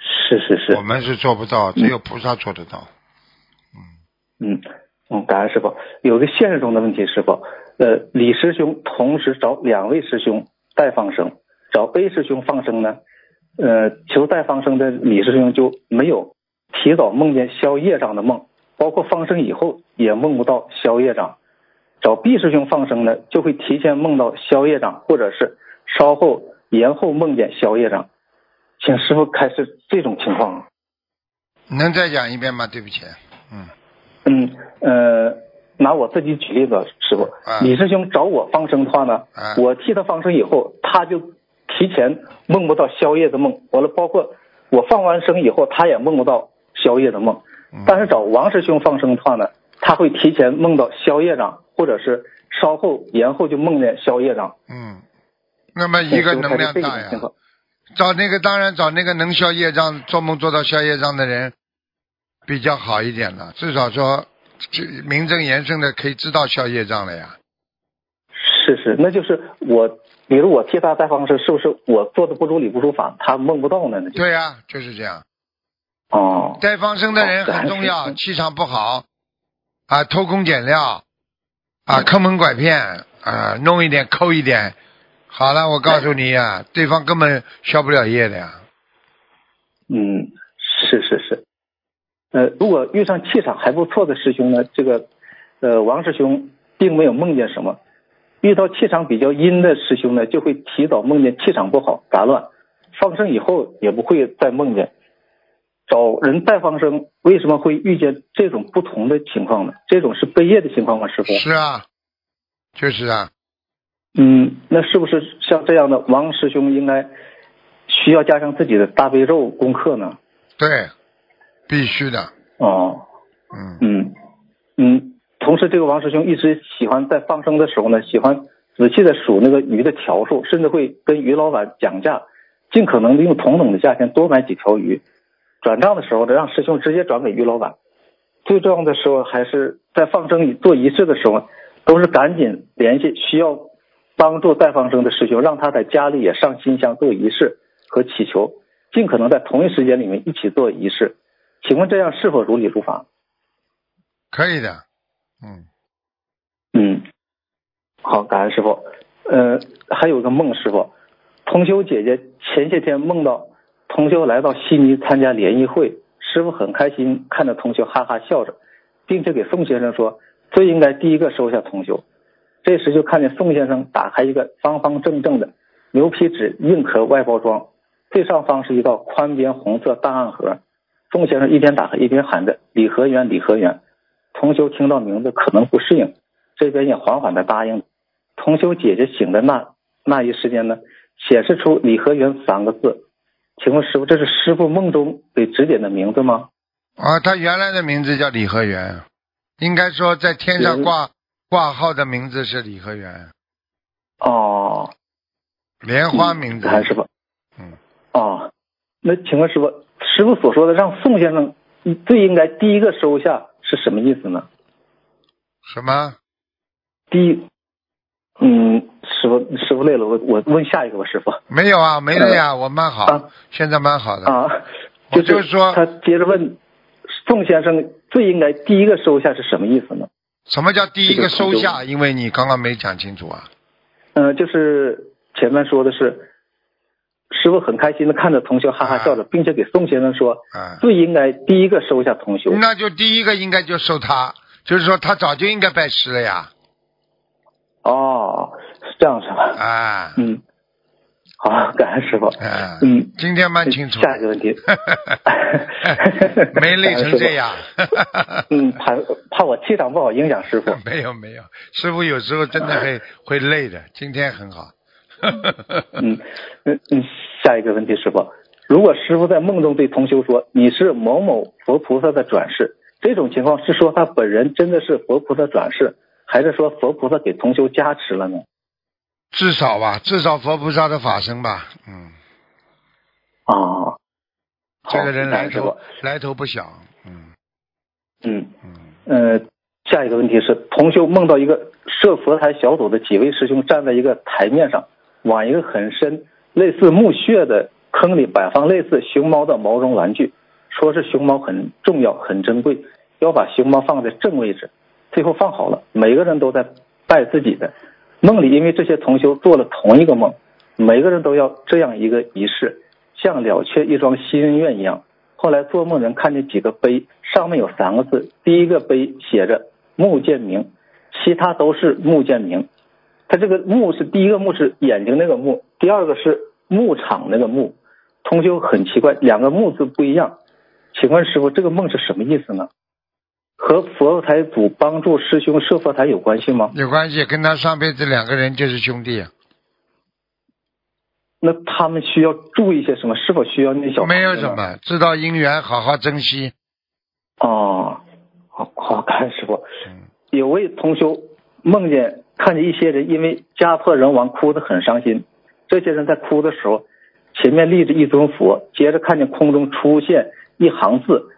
是是是。我，们是做不到，只有菩萨做得到，嗯。嗯嗯，感恩师傅。有个现实中的问题，师傅，呃，李师兄同时找两位师兄代放生，找 A 师兄放生呢，呃，求代放生的李师兄就没有提早梦见消业障的梦，包括放生以后也梦不到消业障。找 B 师兄放生呢，就会提前梦到宵夜长，或者是稍后延后梦见宵夜长。请师傅开示这种情况。能再讲一遍吗？对不起，嗯嗯，呃拿我自己举例子，师傅啊，李师兄找我放生的话呢，啊我替他放生以后，他就提前梦不到宵夜的梦，完了包括我放完生以后，他也梦不到宵夜的梦。嗯但是找王师兄放生的话呢，他会提前梦到消业障，或者是稍后延后就梦见消业障。嗯，那么一个能量大呀找那个当然找那个能消业障、做梦做到消业障的人比较好一点了，至少说这名正言顺的可以知道消业障了呀。是是，那就是我，比如我替他带方式，是不是我做的不如理不如法，他梦不到呢？对呀、就是这样。哦，带方生的人很重要，哦气场不好啊，偷工减料啊，坑蒙拐骗啊，弄一点扣一点。好了，我告诉你呀、对方根本消不了业的呀。嗯，是是是，呃，如果遇上气场还不错的师兄呢，这个呃王师兄并没有梦见什么，遇到气场比较阴的师兄呢，就会提早梦见气场不好杂乱，放生以后也不会再梦见。找人带放生，为什么会遇见这种不同的情况呢？这种是背业的情况吗，师傅？是啊，就是啊，嗯，那是不是像这样的王师兄应该需要加上自己的大悲咒功课呢？对，必须的。哦，嗯，嗯嗯，同时这个王师兄一直喜欢在放生的时候呢，喜欢仔细的数那个鱼的条数，甚至会跟鱼老板讲价，尽可能的用同等的价钱多买几条鱼。转账的时候呢，让师兄直接转给于老板。最重要的时候还是在放生做仪式的时候，都是赶紧联系需要帮助带放生的师兄，让他在家里也上新香做仪式和祈求，尽可能在同一时间里面一起做仪式。请问这样是否如理如法？可以的。嗯，嗯，好，感恩师傅。呃，还有个梦，师傅，同修姐姐前些天梦到同修来到悉尼参加联谊会，师傅很开心，看着同修哈哈笑着，并且给宋先生说，最应该第一个收下同修。这时就看见宋先生打开一个方方正正的牛皮纸硬壳外包装，最上方是一道宽边红色档案盒。宋先生一边打开一边喊着“李和元，李和元”。同修听到名字可能不适应，这边也缓缓的答应。同修姐姐醒的那那一时间呢，显示出“李和元”三个字。请问师傅，这是师傅梦中给指点的名字吗？啊，他原来的名字叫李和元，应该说在天上挂挂号的名字是李和元，哦，莲花名字。感恩师傅。嗯，哦，那请问师傅，师傅所说的让宋先生最应该第一个收下是什么意思呢？什么？第一，嗯，师傅师傅累了，我我问下一个吧，师傅。没有啊，没累啊，我蛮好，啊现在蛮好的。啊，我就是说他接着问宋先生最应该第一个收下是什么意思呢？什么叫第一个收下？因为你刚刚没讲清楚啊。嗯、就是前面说的是，师傅很开心的看着同学哈哈笑着，并且给宋先生说，啊，最应该第一个收下同学。那就第一个应该就收他，就是说他早就应该拜师了呀。哦，是这样是吧？啊，嗯，好，感恩师傅。啊，嗯，今天蛮清楚。下一个问题 没累成这样。嗯，怕怕我气场不好影响师傅。没有没有，师傅有时候真的会 会累的，今天很好。嗯嗯嗯，下一个问题，师傅，如果师傅在梦中对同修说你是某某佛菩萨的转世，这种情况是说他本人真的是佛菩萨转世，还是说佛菩萨给同修加持了呢？至少吧，至少佛菩萨的法身吧，嗯，啊，这个人来头。来头不小，嗯嗯嗯，呃，下一个问题是，同修梦到一个设佛台小组的几位师兄站在一个台面上，往一个很深、类似墓穴的坑里摆放类似熊猫的毛绒玩具，说是熊猫很重要、很珍贵，要把熊猫放在正位置。最后放好了，每个人都在拜自己的。梦里因为这些同修做了同一个梦，每个人都要这样一个仪式，像了却一桩心愿一样。后来做梦人看见几个碑，上面有三个字，第一个碑写着“穆建明”，其他都是“穆建明”。他这个“穆”是第一个“穆”是眼睛那个“穆”，第二个是牧场那个“牧”。同修很奇怪，两个“穆”字不一样。请问师傅，这个梦是什么意思呢？和佛台祖帮助师兄设佛台有关系吗？有关系，跟他上辈子两个人就是兄弟。那他们需要注意些什么？是否需要那小？没有什么，知道姻缘，好好珍惜。哦，好好，感恩师傅。有位同修梦见看见一些人因为家破人亡哭得很伤心，这些人在哭的时候，前面立着一尊佛，接着看见空中出现一行字：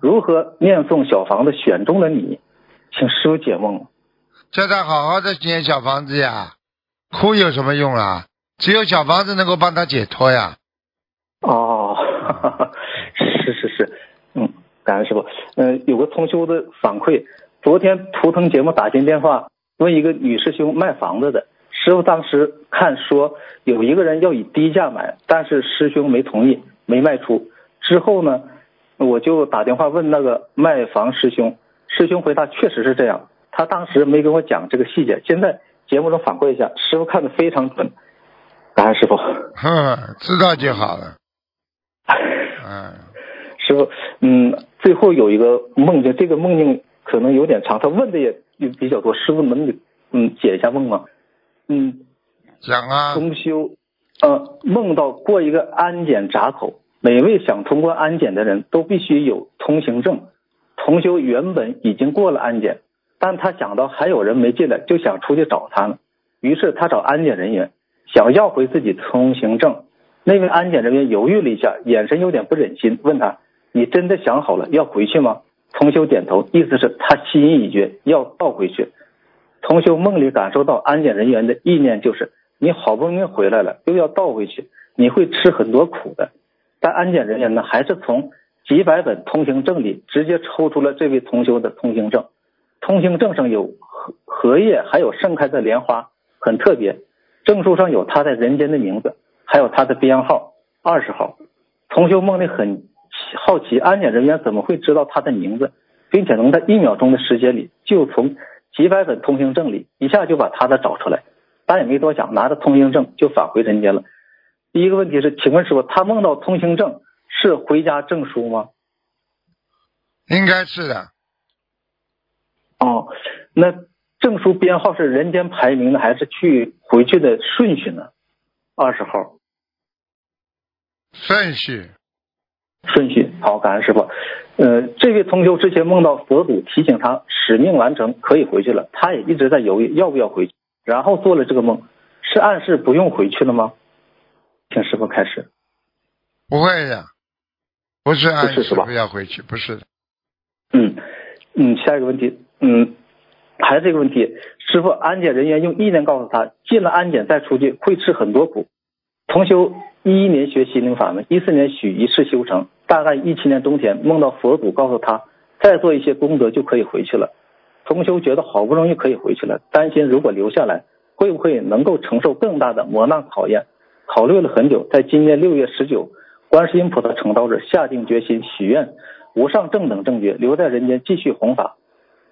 如何念诵小房子选中了你，请师傅解梦。叫他好好的念小房子呀，哭有什么用啊？只有小房子能够帮他解脱呀。哦，哈哈是是是，嗯，感恩师傅。嗯，有个同修的反馈，昨天图腾节目打进电话问一个女师兄卖房子的，师傅当时看说有一个人要以低价买，但是师兄没同意，没卖出。之后呢，我就打电话问那个卖房师兄，师兄回答确实是这样，他当时没跟我讲这个细节，现在节目中反馈一下，师傅看的非常准。感恩师傅，哼，知道就好了。嗯，师傅，嗯，最后有一个梦境，这个梦境可能有点长，他问的也也比较多，师傅能给嗯解一下梦吗？嗯，讲啊。中修，呃，梦到过一个安检闸口，每位想通过安检的人都必须有通行证。同修原本已经过了安检，但他想到还有人没进来，就想出去找他了，于是他找安检人员。想要回自己通行证，那位安检人员犹豫了一下，眼神有点不忍心，问他：“你真的想好了要回去吗？”同修点头，意思是他心意已决，要倒回去。同修梦里感受到安检人员的意念就是：你好不容易回来了，又要倒回去，你会吃很多苦的。但安检人员呢，还是从几百本通行证里直接抽出了这位同修的通行证。通行证上有荷荷叶，还有盛开的莲花，很特别。证书上有他在人间的名字，还有他的编号二十号。同修梦里很好奇，安检人员怎么会知道他的名字，并且能在一秒钟的时间里就从几百本通行证里一下就把他的找出来？他也没多想，拿着通行证就返回人间了。第一个问题是，请问师傅，他梦到通行证是回家证书吗？应该是的。哦，那。证书编号是人间排名的，还是去回去的顺序呢？二十号。顺序。顺序好，感恩师傅。呃，这位同修之前梦到佛祖提醒他使命完成，可以回去了，他也一直在犹豫要不要回去，然后做了这个梦，是暗示不用回去了吗？请师傅开始。不会的，不是暗示不要回去，不是的。嗯嗯，下一个问题，嗯。还是这个问题，师傅，安检人员用意念告诉他，进了安检再出去会吃很多苦。同修一一年学心灵法门，一四年许一世修成，大概一七年冬天梦到佛祖告诉他，再做一些功德就可以回去了。同修觉得好不容易可以回去了，担心如果留下来会不会能够承受更大的磨难考验。考虑了很久，在今年六月十九，观世音菩萨成道日，下定决心许愿无上正等正觉，留在人间继续弘法。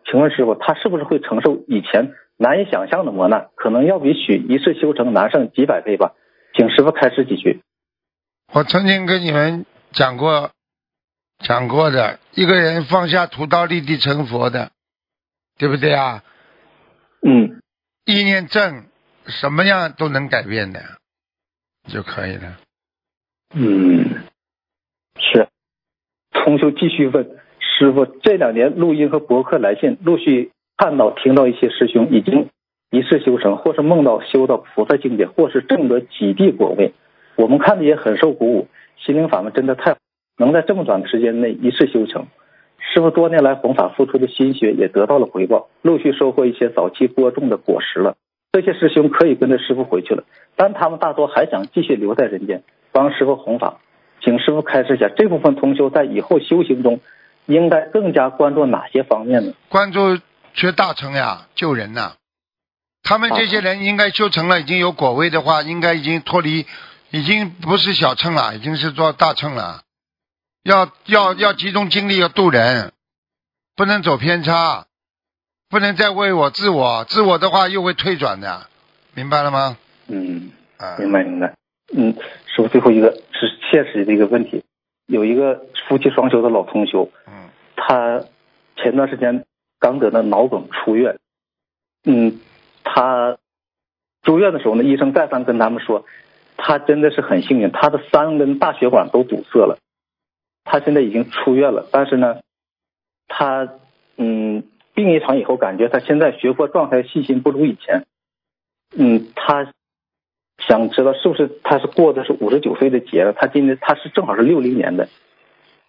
请问师傅，他是不是会承受以前难以想象的磨难？可能要比许一世修成难上几百倍吧。请师傅开示几句。我曾经跟你们讲过，讲过的一个人放下屠刀立地成佛的，对不对啊？嗯。意念正，什么样都能改变的，就可以了。嗯，是。同修继续问。师傅这两年录音和博客来信，陆续看到、听到一些师兄已经一世修成，或是梦到修到菩萨境界，或是证得几地果位。我们看的也很受鼓舞，心灵法门真的太能在这么短的时间内一世修成。师傅多年来弘法付出的心血也得到了回报，陆续收获一些早期播种的果实了。这些师兄可以跟着师傅回去了，但他们大多还想继续留在人间帮师傅弘法。请师傅开示一下，这部分同修在以后修行中。应该更加关注哪些方面呢？关注学大乘呀，救人呐。他们这些人应该修成了，已经有果位的话，应该已经脱离，已经不是小乘了，已经是做大乘了。要要要集中精力要渡人，不能走偏差，不能再为我自我，自我的话又会退转的，明白了吗？嗯，明白明白。嗯，说最后一个是现实的一个问题。有一个夫妻双修的老同修，嗯，他前前段时间刚得的脑梗出院，嗯，他住院的时候呢，医生再三跟他们说，他真的是很幸运，他的三根大血管都堵塞了，他现在已经出院了，但是呢，他嗯病一场以后，感觉他现在学佛状态信心不如以前，嗯，他想知道是不是他是过的是五十九岁的劫了，他今年他是正好是六零年的。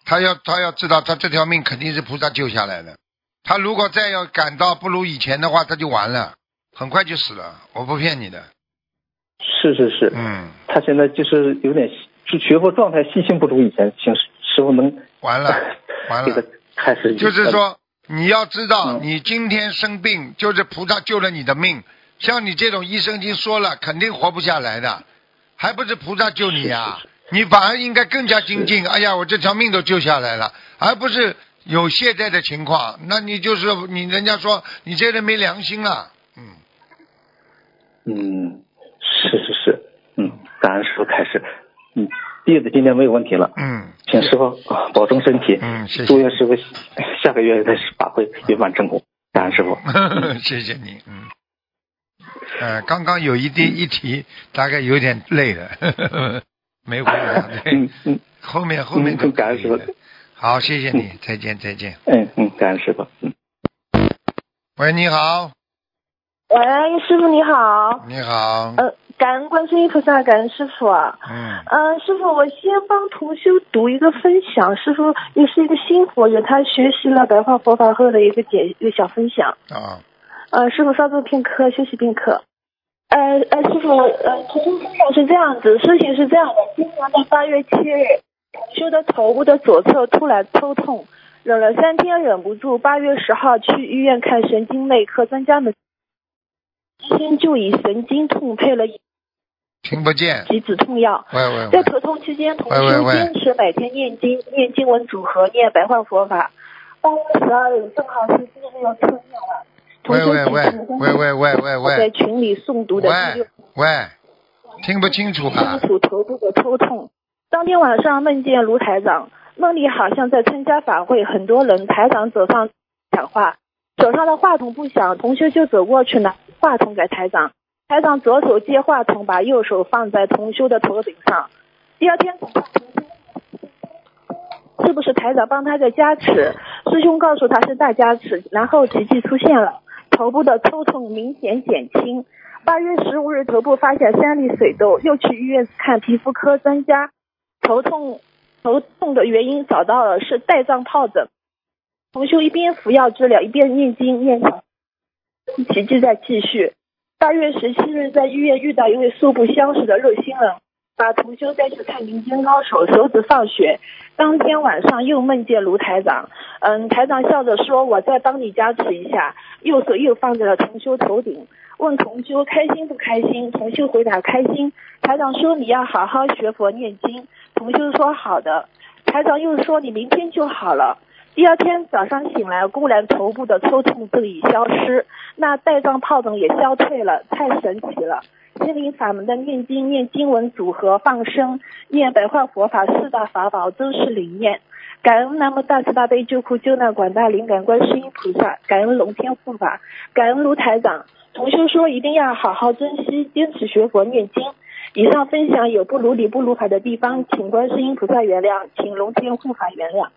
他要他要知道，他这条命肯定是菩萨救下来的。他如果再要感到不如以前的话，他就完了，很快就死了。我不骗你的。是是是，嗯，他现在就是有点是学佛状态，信心不如以前，请师傅能完了 完了给他开始。就是说，你要知道，嗯你今天生病，就是菩萨救了你的命。像你这种医生已经说了，肯定活不下来的，还不是菩萨救你呀、你反而应该更加精进。哎呀，我这条命都救下来了，而不是有懈怠的情况。那你就是你，人家说你这人没良心了。嗯，嗯，是是是，嗯，感恩师傅开始，嗯，弟子今天没有问题了，嗯，请师傅啊保重身体，嗯谢谢祝愿师傅下个月的法会圆满成功，感恩师傅。谢谢你。嗯，呃，刚刚有一点一提，大概有点累了，没回答。对嗯嗯后面后面都嗯感恩师傅。好，谢谢你，再见再见。嗯嗯，感恩师傅，嗯。喂，你好，喂，师傅你好，你好，呃，感恩观世音菩萨，感恩师傅。嗯，呃，师傅，我先帮同修读一个分享。师傅也是一个新佛友，他学习了白话佛法后的一个解一个小分享。啊，呃，师傅稍作片刻，休息片刻。呃呃，师傅，呃，同修分享是这样子，事情是这样的，今年的八月七日，同修的头部的左侧突然抽痛，忍了三天忍不住，八月十号去医院看神经内科专家们，医生就以神经痛配了听不见。及止痛药。喂喂喂，在头痛期间，同修喂喂喂坚持每天念经，念经文组合，念白话佛法。八月十二日正好是第六测验了，喂喂喂喂喂喂喂在群里诵读的第六喂喂，听不清楚啊清！楚头部的抽痛。当天晚上梦见卢台长，梦里好像在参加法会，很多人，台长走上讲话，手上的话筒不响，同修就走过去拿话筒给台长，台长左手接话筒，把右手放在同修的头顶上。第二天，是不是台长帮他在加持？师兄告诉他是大加持，然后奇迹出现了，头部的抽痛明显减轻。八月十五日，头部发现三粒水痘，又去医院看皮肤科专家，头痛头痛的原因找到了是带状疱疹。同修一边服药治疗，一边念经念，奇迹在继续。八月十七日，在医院遇到一位素不相识的热心人，把同修带去看民间高手，手指放血。当天晚上又梦见卢台长，嗯，台长笑着说：“我再帮你加持一下。”右手又放在了同修头顶，问同修开心不开心？同修回答开心。台长说：“你要好好学佛念经。”同修说：“好的。”台长又说：“你明天就好了。”第二天早上醒来，忽然头部的抽痛症已消失，那带状疱疹也消退了，太神奇了！心灵法门的念经、念经文组合、放生、念白话佛法四大法宝真实灵验。感恩南无大慈大悲救苦救难广大灵感观世音菩萨，感恩龙天护法，感恩卢台长。同修说一定要好好珍惜，坚持学佛念经。以上分享有不如理不如法的地方，请观世音菩萨原谅，请龙天护法原谅。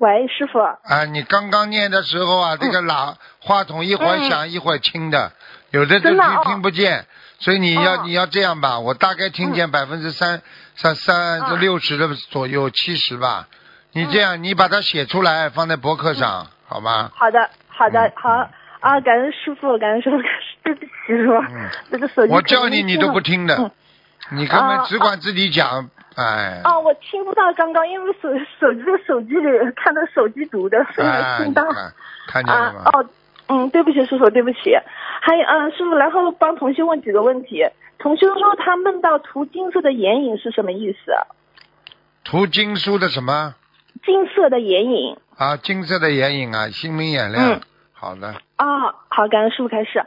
喂，师傅。啊，你刚刚念的时候啊，这个喇话筒一会儿响一会儿轻的，有的就听听不见，所以你要哦。你要这样吧，我大概听见百分之三三三嗯。六十的左右，七十吧。你这样，你把它写出来放在博客上，好吗？好的，好的嗯，好。啊，感恩师傅，感恩师傅，对不起师傅，嗯。这个手机我叫你你都不听的。嗯，你根本啊。只管自己讲，哎。哦，我听不到刚刚，因为手手机在手机里看到手机读的，所以哎，没听到。你看看见了吗？，啊哦，嗯，对不起，叔叔，对不起。还有，嗯，师傅，然后帮同学问几个问题。同学说他梦到涂金色的眼影是什么意思？涂金书的什么金色的眼影。啊？金色的眼影啊，心明眼亮。嗯好的，啊，好，感恩师傅开始。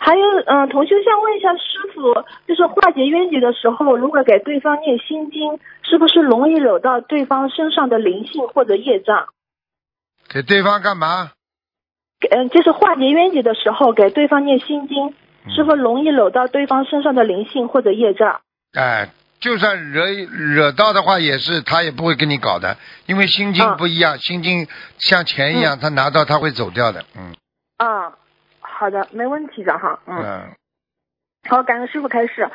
还有，嗯，同学想问一下师傅，就是化解冤结的时候，如果给对方念心经，是不是容易惹到对方身上的灵性或者业障？给对方干嘛？嗯，就是化解冤结的时候给对方念心经，是否容易惹到对方身上的灵性或者业障？哎，就算惹惹到的话，也是他也不会跟你搞的，因为心经不一样，心经像钱一样，他拿到他会走掉的，嗯啊，好的，没问题的哈，嗯。嗯，好，感恩师傅开始。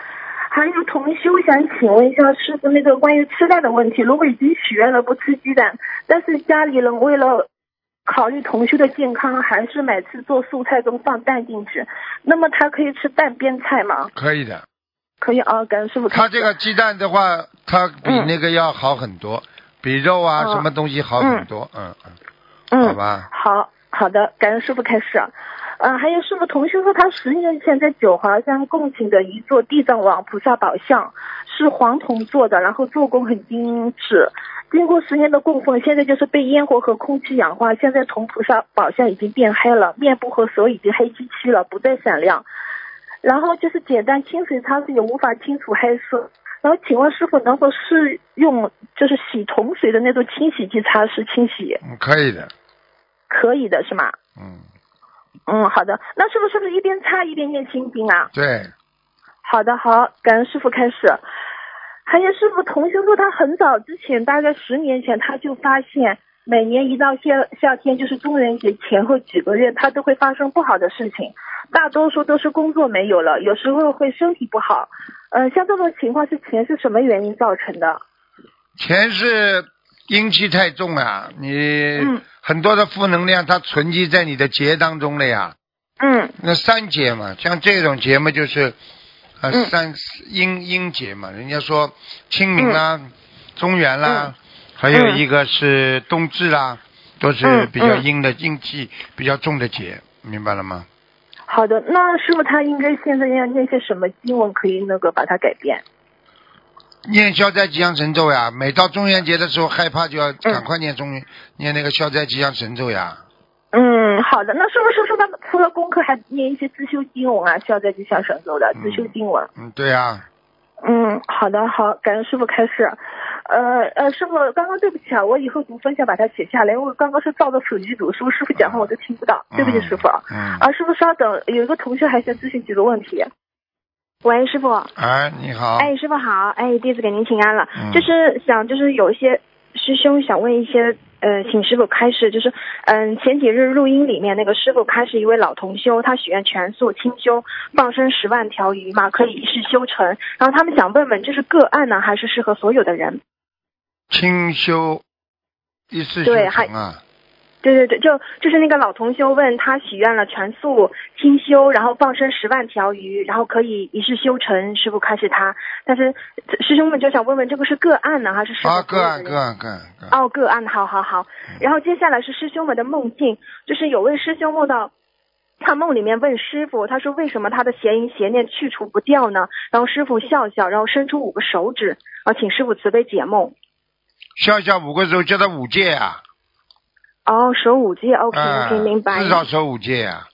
还有同修想请问一下师傅，那个关于吃蛋的问题，如果已经许愿了不吃鸡蛋，但是家里人为了考虑同修的健康，还是每次做素菜中放蛋进去，那么他可以吃蛋边菜吗？可以的。可以啊，感恩师傅。他这个鸡蛋的话，它比嗯那个要好很多，比肉啊、哦什么东西好很多，嗯嗯，好嗯，吧。好好的，感恩师傅开始。呃，还有师傅，同修说他十年前在九华山供请的一座地藏王菩萨宝像是黄铜做的，然后做工很精致。经过十年的供奉，现在就是被烟火和空气氧化，现在铜菩萨宝像已经变黑了，面部和手已经黑漆漆了，不再闪亮。然后就是简单清水擦拭也无法清除黑色。然后请问师傅能否试用就是洗桶水的那种清洗剂擦拭清洗？嗯，可以的，可以的是吗？嗯，嗯，好的。那师傅是不是一边擦一边念心经啊？对，好的，好，感恩师傅开始。还有师傅，同修说他很早之前，大概十年前，他就发现每年一到夏夏天，就是中元节前后几个月，他都会发生不好的事情，大多数都是工作没有了，有时候会身体不好。呃、像这种情况是钱是什么原因造成的？钱是阴气太重啊，你嗯很多的负能量它存积在你的结当中了呀。嗯那三节嘛，像这种节嘛，就是呃嗯三阴阴节嘛，人家说清明啦、中元啦，嗯还有一个是冬至啦，都是嗯比较嗯阴的阴气比较重的节，明白了吗？好的，那师傅他应该现在要念些什么经文可以那个把它改变？念消灾吉祥神咒呀，每到中元节的时候害怕就要嗯赶快念中、念那个消灾吉祥神咒呀。嗯，好的。那是不是说他们除了功课还念一些自修经文啊？消灾吉祥神咒的自修经文？嗯，对呀、嗯，好的，好，感恩师傅开始。呃呃，师傅，刚刚对不起啊，我以后读分享把它写下来，因为我刚刚是照着手机读，师傅师傅讲话我都听不到？对不起，师傅。嗯，啊，师傅稍等，有一个同学还想咨询几个问题。喂，师傅。哎，你好。哎，师傅好，哎，弟子给您请安了。嗯就是想，就是有一些师兄想问一些，呃，请师傅开示，就是，嗯，前几日录音里面那个师傅开示一位老同修，他许愿全素清修，放生十万条鱼嘛，可以一世修成。然后他们想问问，这是个案呢，还是适合所有的人？清修一世修对还成啊，对对对，就就是那个老同修问他许愿了全素清修，然后放生十万条鱼，然后可以一世修成。师傅开示他，但是师兄们就想问问，这个是个案呢，还是啊？个案个案个案。哦，个案，好好好。然后接下来是师兄们的梦境，就是有位师兄梦到。他梦里面问师傅，他说为什么他的邪淫邪念去除不掉呢？然后师傅笑笑，然后伸出五个手指，然后请师傅慈悲解梦。笑笑五个手叫他五戒啊，哦，守五戒，OK 啊 OK，明白。至少守五戒啊。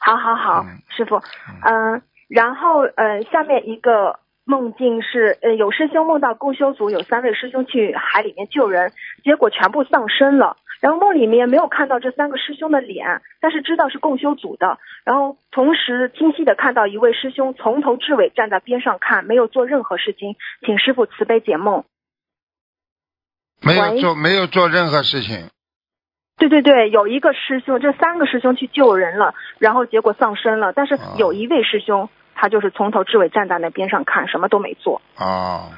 好好好，嗯师傅，嗯、然后呃，下面一个梦境是，呃，有师兄梦到共修组有三位师兄去海里面救人，结果全部丧生了。然后梦里面没有看到这三个师兄的脸，但是知道是共修组的。然后同时清晰的看到一位师兄从头至尾站在边上看，没有做任何事情，请师傅慈悲解梦。没有做没有做任何事情，对对对，有一个师兄，这三个师兄去救人了，然后结果丧生了。但是有一位师兄，他就是从头至尾站在那边上看，什么都没做。哦，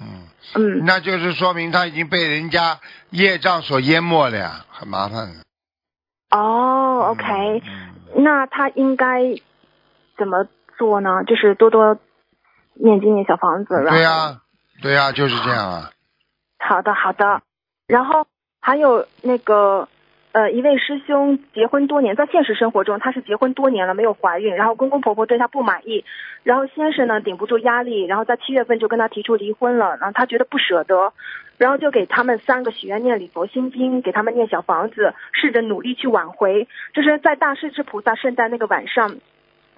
嗯，嗯，那就是说明他已经被人家业障所淹没了呀，很麻烦的。哦，OK，嗯那他应该怎么做呢？就是多多念经念小房子，对呀、对呀、就是这样啊。好的，好的。然后还有那个呃，一位师兄结婚多年，在现实生活中他是结婚多年了没有怀孕，然后公公婆婆对他不满意，然后先生呢顶不住压力，然后在七月份就跟他提出离婚了，然后他觉得不舍得，然后就给他们三个许愿念礼佛心经，给他们念小房子，试着努力去挽回。就是在大势至菩萨圣诞那个晚上。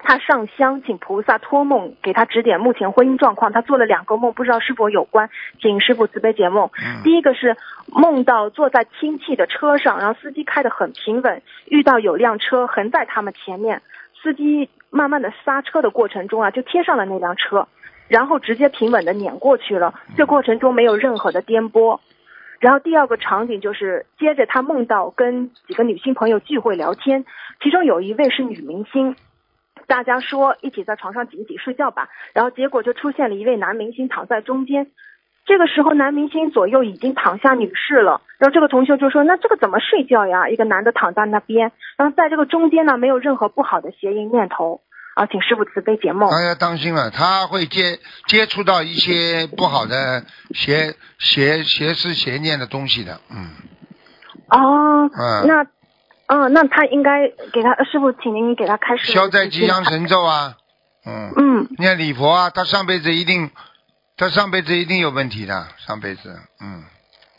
他上香请菩萨托梦给他指点目前婚姻状况。他做了两个梦，不知道是否有关，请师傅慈悲解梦。嗯第一个是梦到坐在亲戚的车上，然后司机开得很平稳，遇到有辆车横在他们前面，司机慢慢的刹车的过程中啊，就贴上了那辆车，然后直接平稳的碾过去了。这过程中没有任何的颠簸。然后第二个场景就是，接着他梦到跟几个女性朋友聚会聊天，其中有一位是女明星，大家说一起在床上挤一挤睡觉吧，然后结果就出现了一位男明星躺在中间。这个时候，男明星左右已经躺下女士了，然后这个同学就说：“那这个怎么睡觉呀？”一个男的躺在那边，然后在这个中间呢，没有任何不好的邪淫念头啊，请师傅慈悲解梦。大家当心了，他会接接触到一些不好的邪邪邪思邪念的东西的，嗯哦，嗯，那，嗯，那他应该给他师傅，请您给他开始消灾吉祥神咒啊，嗯。嗯，念礼佛啊，他上辈子一定，他上辈子一定有问题的，上辈子，嗯，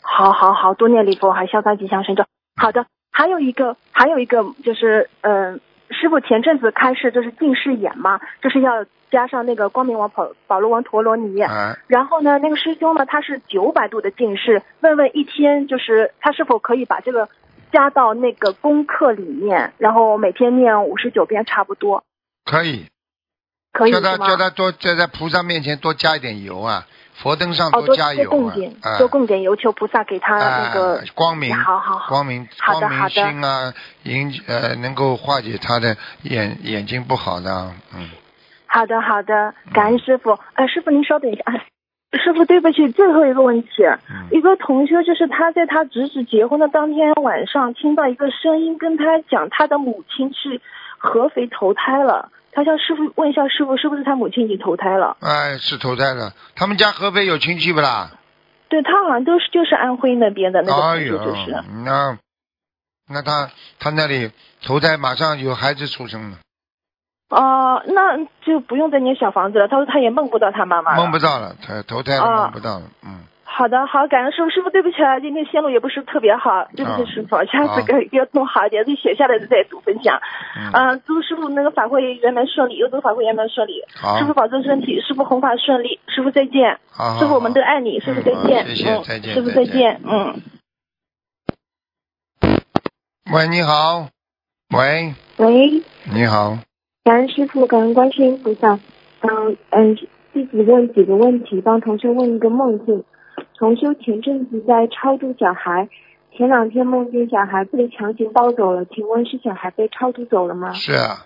好好好，多念礼佛，还消灾吉祥神咒。好的，还有一个，还有一个就是，嗯、师傅前阵子开示就是近视眼嘛，就是要加上那个光明王宝宝罗王陀罗尼。哎，然后呢，那个师兄呢，他是九百度的近视，问问一天就是他是否可以把这个加到那个功课里面，然后每天念五十九遍差不多，可以，可以？叫他叫他多在在菩萨面前多加一点油啊，佛灯上哦，多多加油啊供点，，啊。多供点油，求菩萨给他那个啊光明，好好好，光明，光明好的。好的心啊，引呃能够化解他的眼眼睛不好的啊，嗯，好的，好的，感恩师傅。呃，师傅您稍等一下，啊师傅对不起，最后一个问题，嗯一个同学就是他在他侄子结婚的当天晚上听到一个声音跟他讲他的母亲去合肥投胎了，他向师傅问一下师傅是不是他母亲已经投胎了？哎，是投胎了。他们家合肥有亲戚不啦？对他好像都是就是安徽那边的那个同学，哎呦就是。，那那他他那里投胎马上有孩子出生了，哦、那就不用再念小房子了。他说他也梦不到他妈妈。梦不到了，他投胎了梦不到了，嗯，好的，好，感恩师傅，师傅对不起啊，今天线路也不是特别好，对不起师傅，下次给要弄好一点，就写下来再读分享。嗯、祝师傅那个法会圆满顺利，又祝法会圆满顺利。师傅保重身体，师傅弘法顺利，师傅再见。好师傅我们都爱你，师傅再见。谢谢再见师傅再见，嗯。喂，你好，喂，喂，你好，感恩师傅，感恩观世音菩萨。嗯嗯，自己问几个问题，帮同学问一个梦境。同修前阵子在超度小孩，前两天梦见小孩被强行抱走了，请问是小孩被超度走了吗？是啊，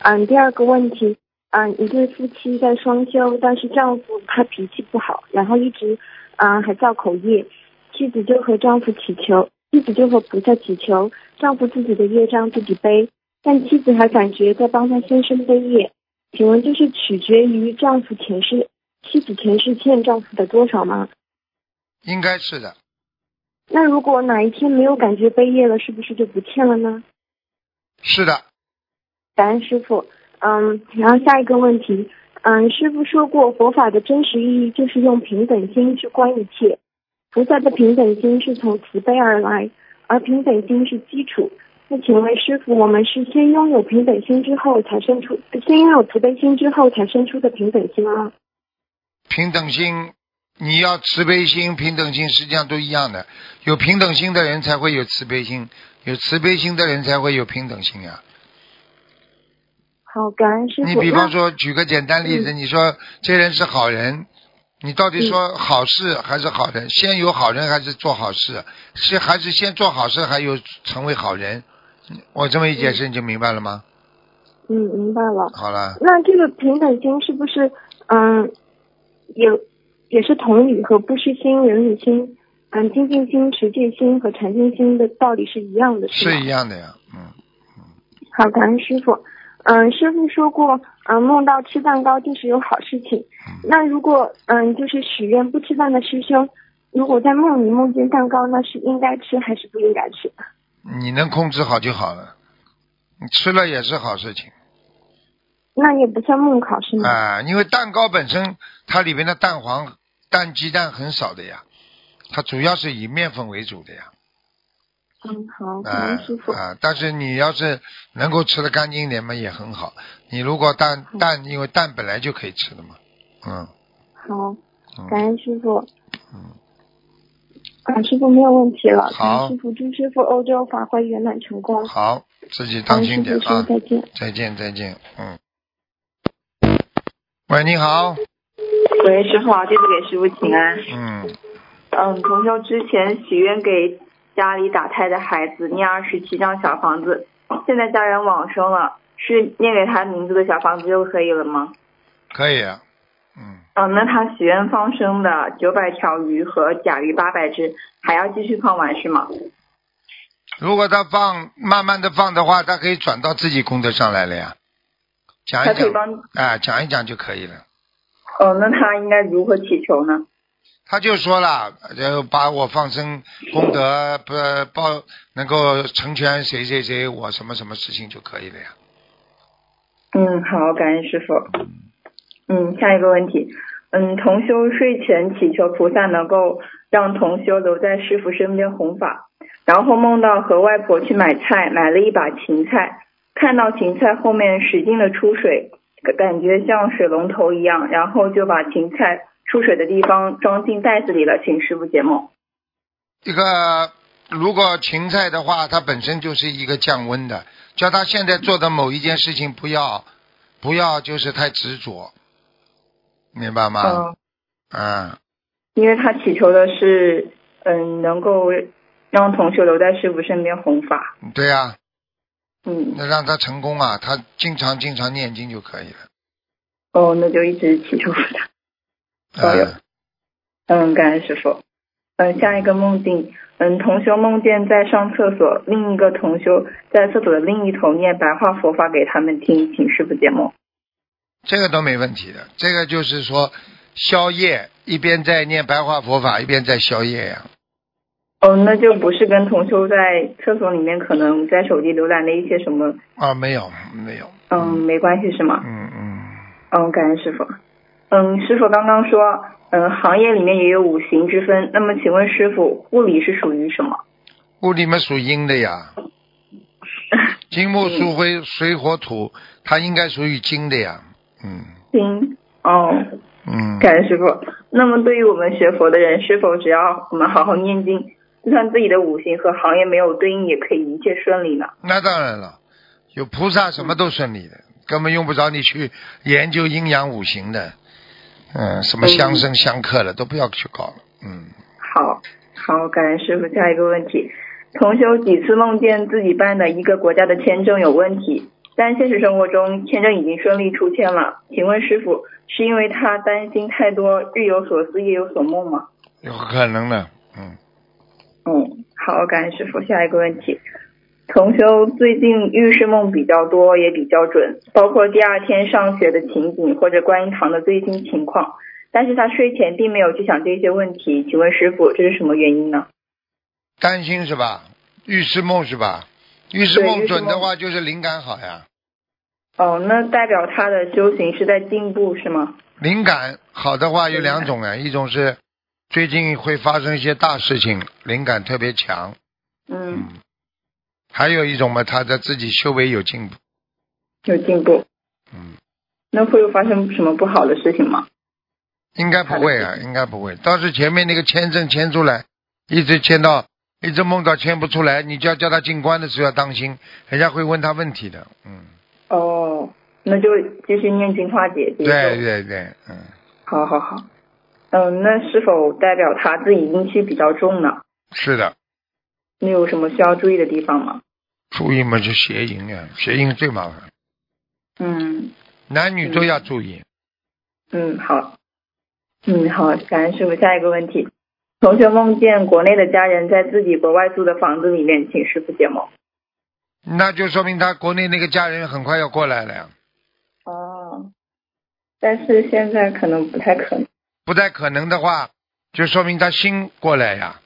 嗯，第二个问题，嗯，一对夫妻在双休，但是丈夫他脾气不好，然后一直嗯还造口业，妻子就和丈夫祈求，妻子就和菩萨祈求，丈夫自己的业障自己背，但妻子还感觉在帮他先生背业，请问这是取决于丈夫前世，妻子前世欠丈夫的多少吗？应该是的，那如果哪一天没有感觉背业了，是不是就不欠了呢？是的，感恩师傅。嗯，然后下一个问题，嗯，师傅说过，佛法的真实意义就是用平等心去观一切。菩萨的平等心是从慈悲而来，而平等心是基础。那请问师傅，我们是先拥有平等心之后才生出，先拥有慈悲心之后才生出的平等心吗？平等心，你要慈悲心、平等心，实际上都一样的。有平等心的人才会有慈悲心，有慈悲心的人才会有平等心呀、好，感恩师傅。你比方说，举个简单例子，你说这人是好人，你到底说好事还是好人？先有好人还是做好事？是还是先做好事，还有成为好人？我这么一解释，你就明白了吗？嗯，明白了。好了，那这个平等心是不是嗯，有也是同理和不施心、忍辱心、嗯精进心、持戒心和禅定心的道理是一样的，是一样的呀，嗯，好，感恩师傅。嗯，师傅说过，嗯，梦到吃蛋糕就是有好事情。那如果嗯，就是许愿不吃饭的师兄，如果在梦里梦见蛋糕，那是应该吃还是不应该吃？你能控制好就好了，你吃了也是好事情那也不算梦考是吗？啊，因为蛋糕本身它里面的蛋黄、蛋鸡蛋很少的呀，它主要是以面粉为主的呀。嗯，好，感啊恩师傅。啊！但是你要是能够吃的干净一点嘛，也很好。你如果蛋蛋，因为蛋本来就可以吃的嘛，嗯好，嗯感恩师傅。嗯，啊，师傅没有问题了。好师傅，祝师傅欧洲法会圆满成功。好，自己当心点啊！再见。再见再见，嗯。喂，你好，喂，师傅好，弟子给师傅请安。嗯，嗯，同修之前许愿给家里打胎的孩子念二十七张小房子，现在家人往生了，是念给他名字的小房子就可以了吗？可以啊，嗯，哦那他许愿放生的九百条鱼和甲鱼八百只，还要继续放完是吗？如果他放慢慢的放的话，他可以转到自己功德上来了呀。讲一讲，他可以帮，啊，讲一讲就可以了。哦，那他应该如何祈求呢？他就说了，呃，把我放生功德不报能够成全谁谁谁，我什么什么事情就可以了呀。嗯，好，感恩师傅。嗯，下一个问题，嗯，同修睡前祈求菩萨能够让同修留在师傅身边弘法，然后梦到和外婆去买菜，买了一把芹菜，看到芹菜后面使劲的出水，感觉像水龙头一样，然后就把芹菜出水的地方装进袋子里了，请师傅解梦。这个如果芹菜的话，它本身就是一个降温的，叫他现在做的某一件事情不要不要就是太执着，明白吗？嗯，啊，因为他祈求的是，嗯，能够让同学留在师傅身边弘法。对呀、嗯，那让他成功啊，他经常经常念经就可以了。哦，那就一直祈求他。保佑啊，嗯，感恩师傅。嗯，下一个梦境，嗯，同修梦见在上厕所，另一个同修在厕所的另一头念白话佛法给他们听，请师傅解梦。这个都没问题的。这个就是说宵夜，一边在念白话佛法，一边在宵夜呀、哦，那就不是跟同修在厕所里面可能在手机浏览的一些什么，啊。没有，没有。嗯，没关系是吗？嗯嗯。嗯，感恩师傅。嗯，师傅刚刚说，嗯，行业里面也有五行之分，那么请问师傅，物理是属于什么？物理嘛属阴的呀，金木水火土，它应该属于金的呀。嗯行。哦，嗯。感恩师傅。那么对于我们学佛的人，是否只要我们好好念经，就算自己的五行和行业没有对应，也可以一切顺利呢？那当然了，有菩萨什么都顺利的，根本用不着你去研究阴阳五行的。嗯，什么相生相克的都不要去搞了。嗯，好，好，感恩师傅。下一个问题，同修几次梦见自己办的一个国家的签证有问题，但现实生活中签证已经顺利出签了。请问师傅，是因为他担心太多，日有所思夜有所梦吗？有可能的。嗯，嗯，好，感谢师傅。下一个问题，同修最近预示梦比较多，也比较准，包括第二天上学的情景或者观音堂的最新情况。但是他睡前并没有去想这些问题，请问师傅这是什么原因呢？担心是吧？预示梦是吧？预示梦准的话，就是灵感好呀。哦，那代表他的修行是在进步是吗？灵感好的话有两种啊，一种是最近会发生一些大事情，灵感特别强；嗯，还有一种嘛，他在自己修为有进步。有进步。嗯，那会有发生什么不好的事情吗？应该不会啊，应该不会。倒是前面那个签证签出来，一直签到，一直梦到签不出来，你就要叫他进关的时候要当心，人家会问他问题的。嗯，哦，那就继续念经化解。接受对对对，嗯，好好好。嗯，那是否代表他自己阴气比较重呢？是的，你有什么需要注意的地方吗？注意嘛，就邪淫啊，邪淫最麻烦，嗯男女都要注意。嗯，好。嗯，好，感恩师傅。下一个问题，同学梦见国内的家人在自己国外租的房子里面，请师傅解梦。那就说明他国内那个家人很快要过来了呀，哦，但是现在可能不太可能。不太可能的话，就说明他新过来呀，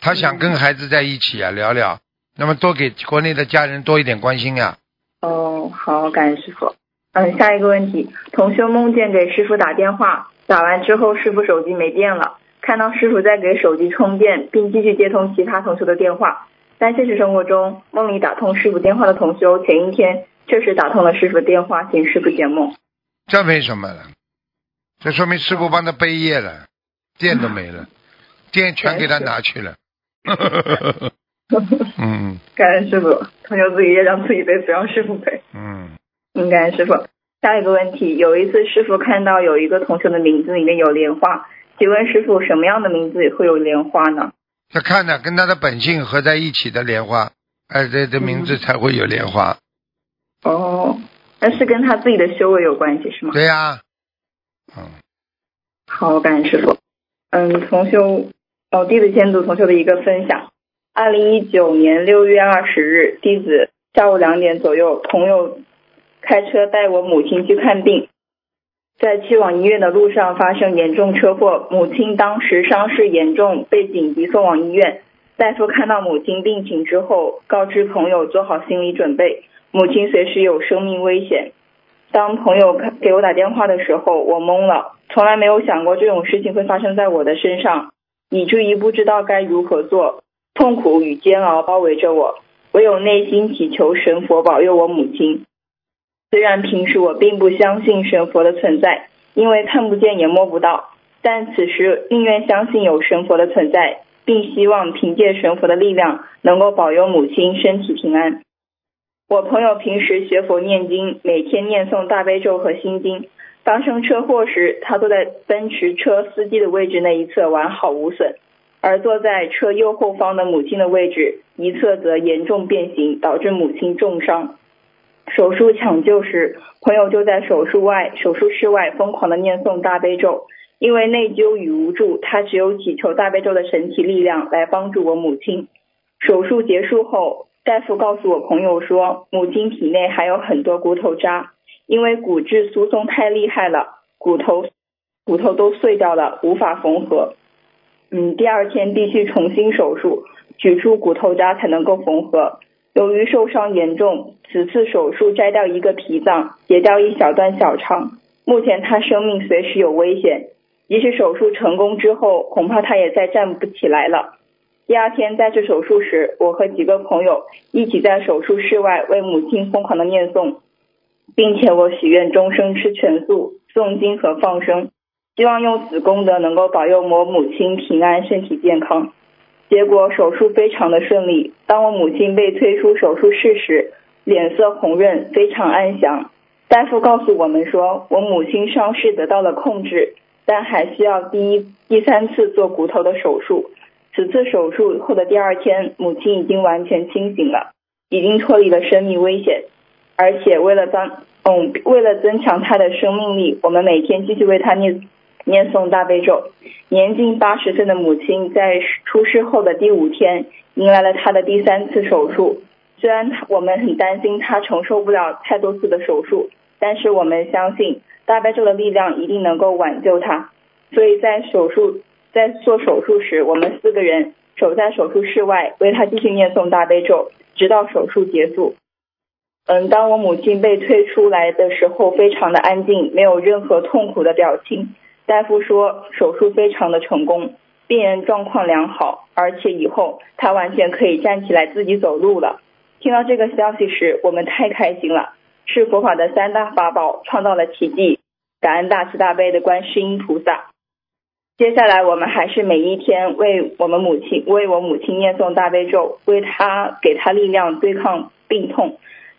他想跟孩子在一起啊，聊聊，那么多给国内的家人多一点关心呀。哦，好，感谢师傅。嗯，下一个问题，同学梦见给师傅打电话，打完之后师傅手机没电了，看到师傅在给手机充电，并继续接通其他同学的电话，但现实生活中，梦里打通师傅电话的同修，前一天确实打通了师傅电话，请师傅解梦。这没什么了，这说明师傅帮他背业了，电都没了，电全给他拿去了。嗯感恩师傅，同修自己也让自己背，不让师傅背。嗯，嗯，感恩师傅。下一个问题，有一次师傅看到有一个同学的名字里面有莲花，请问师傅什么样的名字会有莲花呢？他看的跟他的本性合在一起的莲花，哎，这这名字才会有莲花。哦，那是跟他自己的修为有关系是吗？对呀、嗯好，感谢师傅。嗯，同修，哦，弟子监督同修的一个分享。二零一九年六月二十日，弟子下午两点左右，朋友开车带我母亲去看病，在去往医院的路上发生严重车祸，母亲当时伤势严重，被紧急送往医院。大夫看到母亲病情之后，告知朋友做好心理准备，母亲随时有生命危险。当朋友给我打电话的时候，我懵了，从来没有想过这种事情会发生在我的身上，以至于不知道该如何做，痛苦与煎熬包围着我，唯有内心祈求神佛保佑我母亲。虽然平时我并不相信神佛的存在，因为看不见也摸不到，但此时宁愿相信有神佛的存在，并希望凭借神佛的力量，能够保佑母亲身体平安。我朋友平时学佛念经，每天念诵大悲咒和心经。发生车祸时，他坐在奔驰车司机的位置那一侧完好无损，而坐在车右后方的母亲的位置一侧则严重变形，导致母亲重伤。手术抢救时，朋友就在手术外、手术室外疯狂的念诵大悲咒。因为内疚与无助，他只有祈求大悲咒的神奇力量来帮助我母亲。手术结束后，大夫告诉我朋友说，母亲体内还有很多骨头渣，因为骨质疏松太厉害了，骨头骨头都碎掉了，无法缝合。嗯，第二天必须重新手术，取出骨头渣才能够缝合。由于受伤严重，此次手术摘掉一个脾脏，截掉一小段小肠，目前他生命随时有危险。即使手术成功之后，恐怕他也再站不起来了。第二天再次手术时，我和几个朋友一起在手术室外为母亲疯狂的念诵，并且我许愿终生吃全素、诵经和放生，希望用此功德能够保佑我母亲平安、身体健康。结果手术非常的顺利，当我母亲被推出手术室时，脸色红润，非常安详。大夫告诉我们说，我母亲伤势得到了控制，但还需要第一、第三次做骨头的手术。此次手术后的第二天，母亲已经完全清醒了，已经脱离了生命危险。而且为了增，嗯，为了增强她的生命力，我们每天继续为她念念诵大悲咒。年近八十岁的母亲在出事后的第五天，迎来了她的第三次手术。虽然我们很担心她承受不了太多次的手术，但是我们相信大悲咒的力量一定能够挽救她。所以在手术在做手术时，我们四个人守在手术室外，为她继续念诵大悲咒，直到手术结束。嗯，当我母亲被推出来的时候，非常的安静，没有任何痛苦的表情。大夫说手术非常的成功，病人状况良好，而且以后他完全可以站起来自己走路了。听到这个消息时，我们太开心了，是佛法的三大法宝创造了奇迹，感恩大慈大悲的观世音菩萨。接下来，我们还是每一天为我们母亲，为我母亲念诵大悲咒，为她给她力量对抗病痛。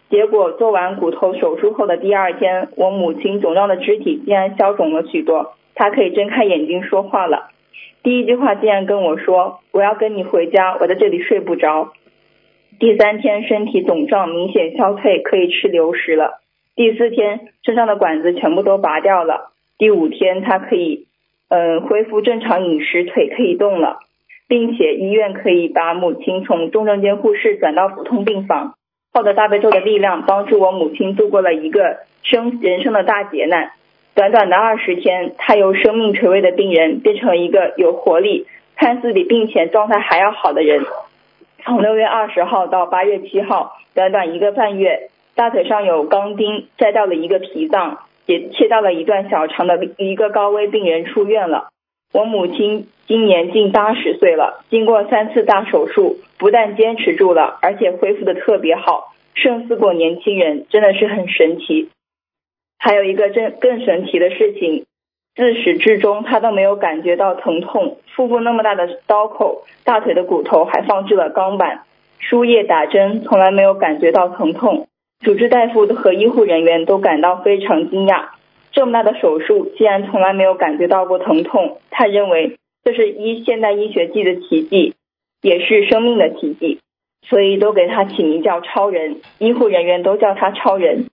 结果做完骨头手术后的第二天，我母亲肿胀的肢体竟然消肿了许多，他可以睁开眼睛说话了。第一句话竟然跟我说：“我要跟你回家，我在这里睡不着。”第三天身体肿胀明显消退，可以吃流食了。第四天身上的管子全部都拔掉了。第五天他可以，嗯、恢复正常饮食，腿可以动了，并且医院可以把母亲从重症监护室转到普通病房。靠着大悲咒的力量，帮助我母亲度过了一个生人生的大劫难。短短的二十天，她由生命垂危的病人变成了一个有活力、看似比病前状态还要好的人。从六月二十号到八月七号，短短一个半月，大腿上有钢钉，摘掉了一个脾脏，也切掉了一段小肠的一个高危病人出院了。我母亲今年近八十岁了，经过三次大手术，不但坚持住了，而且恢复的特别好，胜似过年轻人，真的是很神奇。还有一个更更神奇的事情，自始至终他都没有感觉到疼痛，腹部那么大的刀口，大腿的骨头还放置了钢板，输液打针从来没有感觉到疼痛。主治大夫和医护人员都感到非常惊讶，这么大的手术竟然从来没有感觉到过疼痛。他认为这是医现代医学界的奇迹，也是生命的奇迹，所以都给他起名叫超人。医护人员都叫他超人。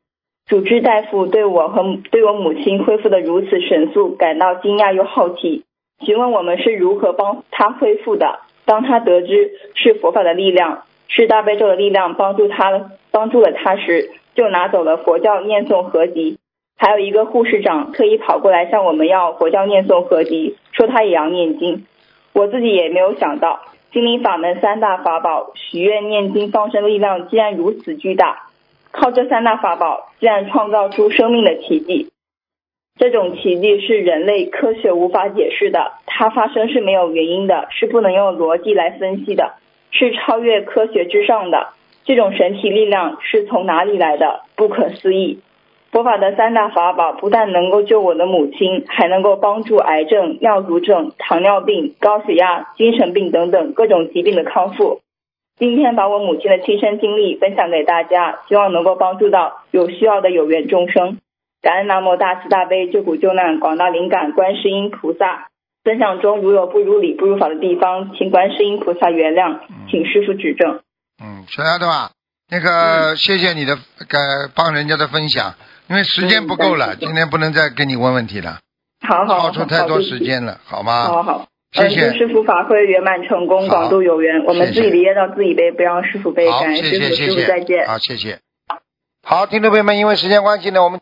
主治大夫对我和对我母亲恢复的如此神速感到惊讶又好奇，询问我们是如何帮他恢复的。当他得知是佛法的力量，是大悲咒的力量帮助他帮助了他时，就拿走了佛教念诵合集。还有一个护士长特意跑过来向我们要佛教念诵合集，说他也要念经。我自己也没有想到，心灵法门三大法宝许愿、念经、放生力量竟然如此巨大。靠这三大法宝，竟然创造出生命的奇迹。这种奇迹是人类科学无法解释的，它发生是没有原因的，是不能用逻辑来分析的，是超越科学之上的。这种神奇力量是从哪里来的？不可思议。佛法的三大法宝不但能够救我的母亲，还能够帮助癌症、尿毒症、糖尿病、高血压、精神病等等各种疾病的康复。今天把我母亲的亲身经历分享给大家，希望能够帮助到有需要的有缘众生。感恩南无大慈大悲救苦救难广大灵感观世音菩萨。分享中如有不如理不如法的地方，请观世音菩萨原谅，请师傅指正。嗯，小丫头啊，那个谢谢你的呃帮人家的分享，因为时间不够了，今天不能再跟你问问题了，好好超出太多时间了，好吗？好好。谢谢嗯祝师傅法会圆满成功，广度有缘。我们自己的业障自己背，不让师傅背。好，感恩谢师傅，谢谢谢，师傅再见。好，谢谢。好，听众朋友们，因为时间关系呢，我们。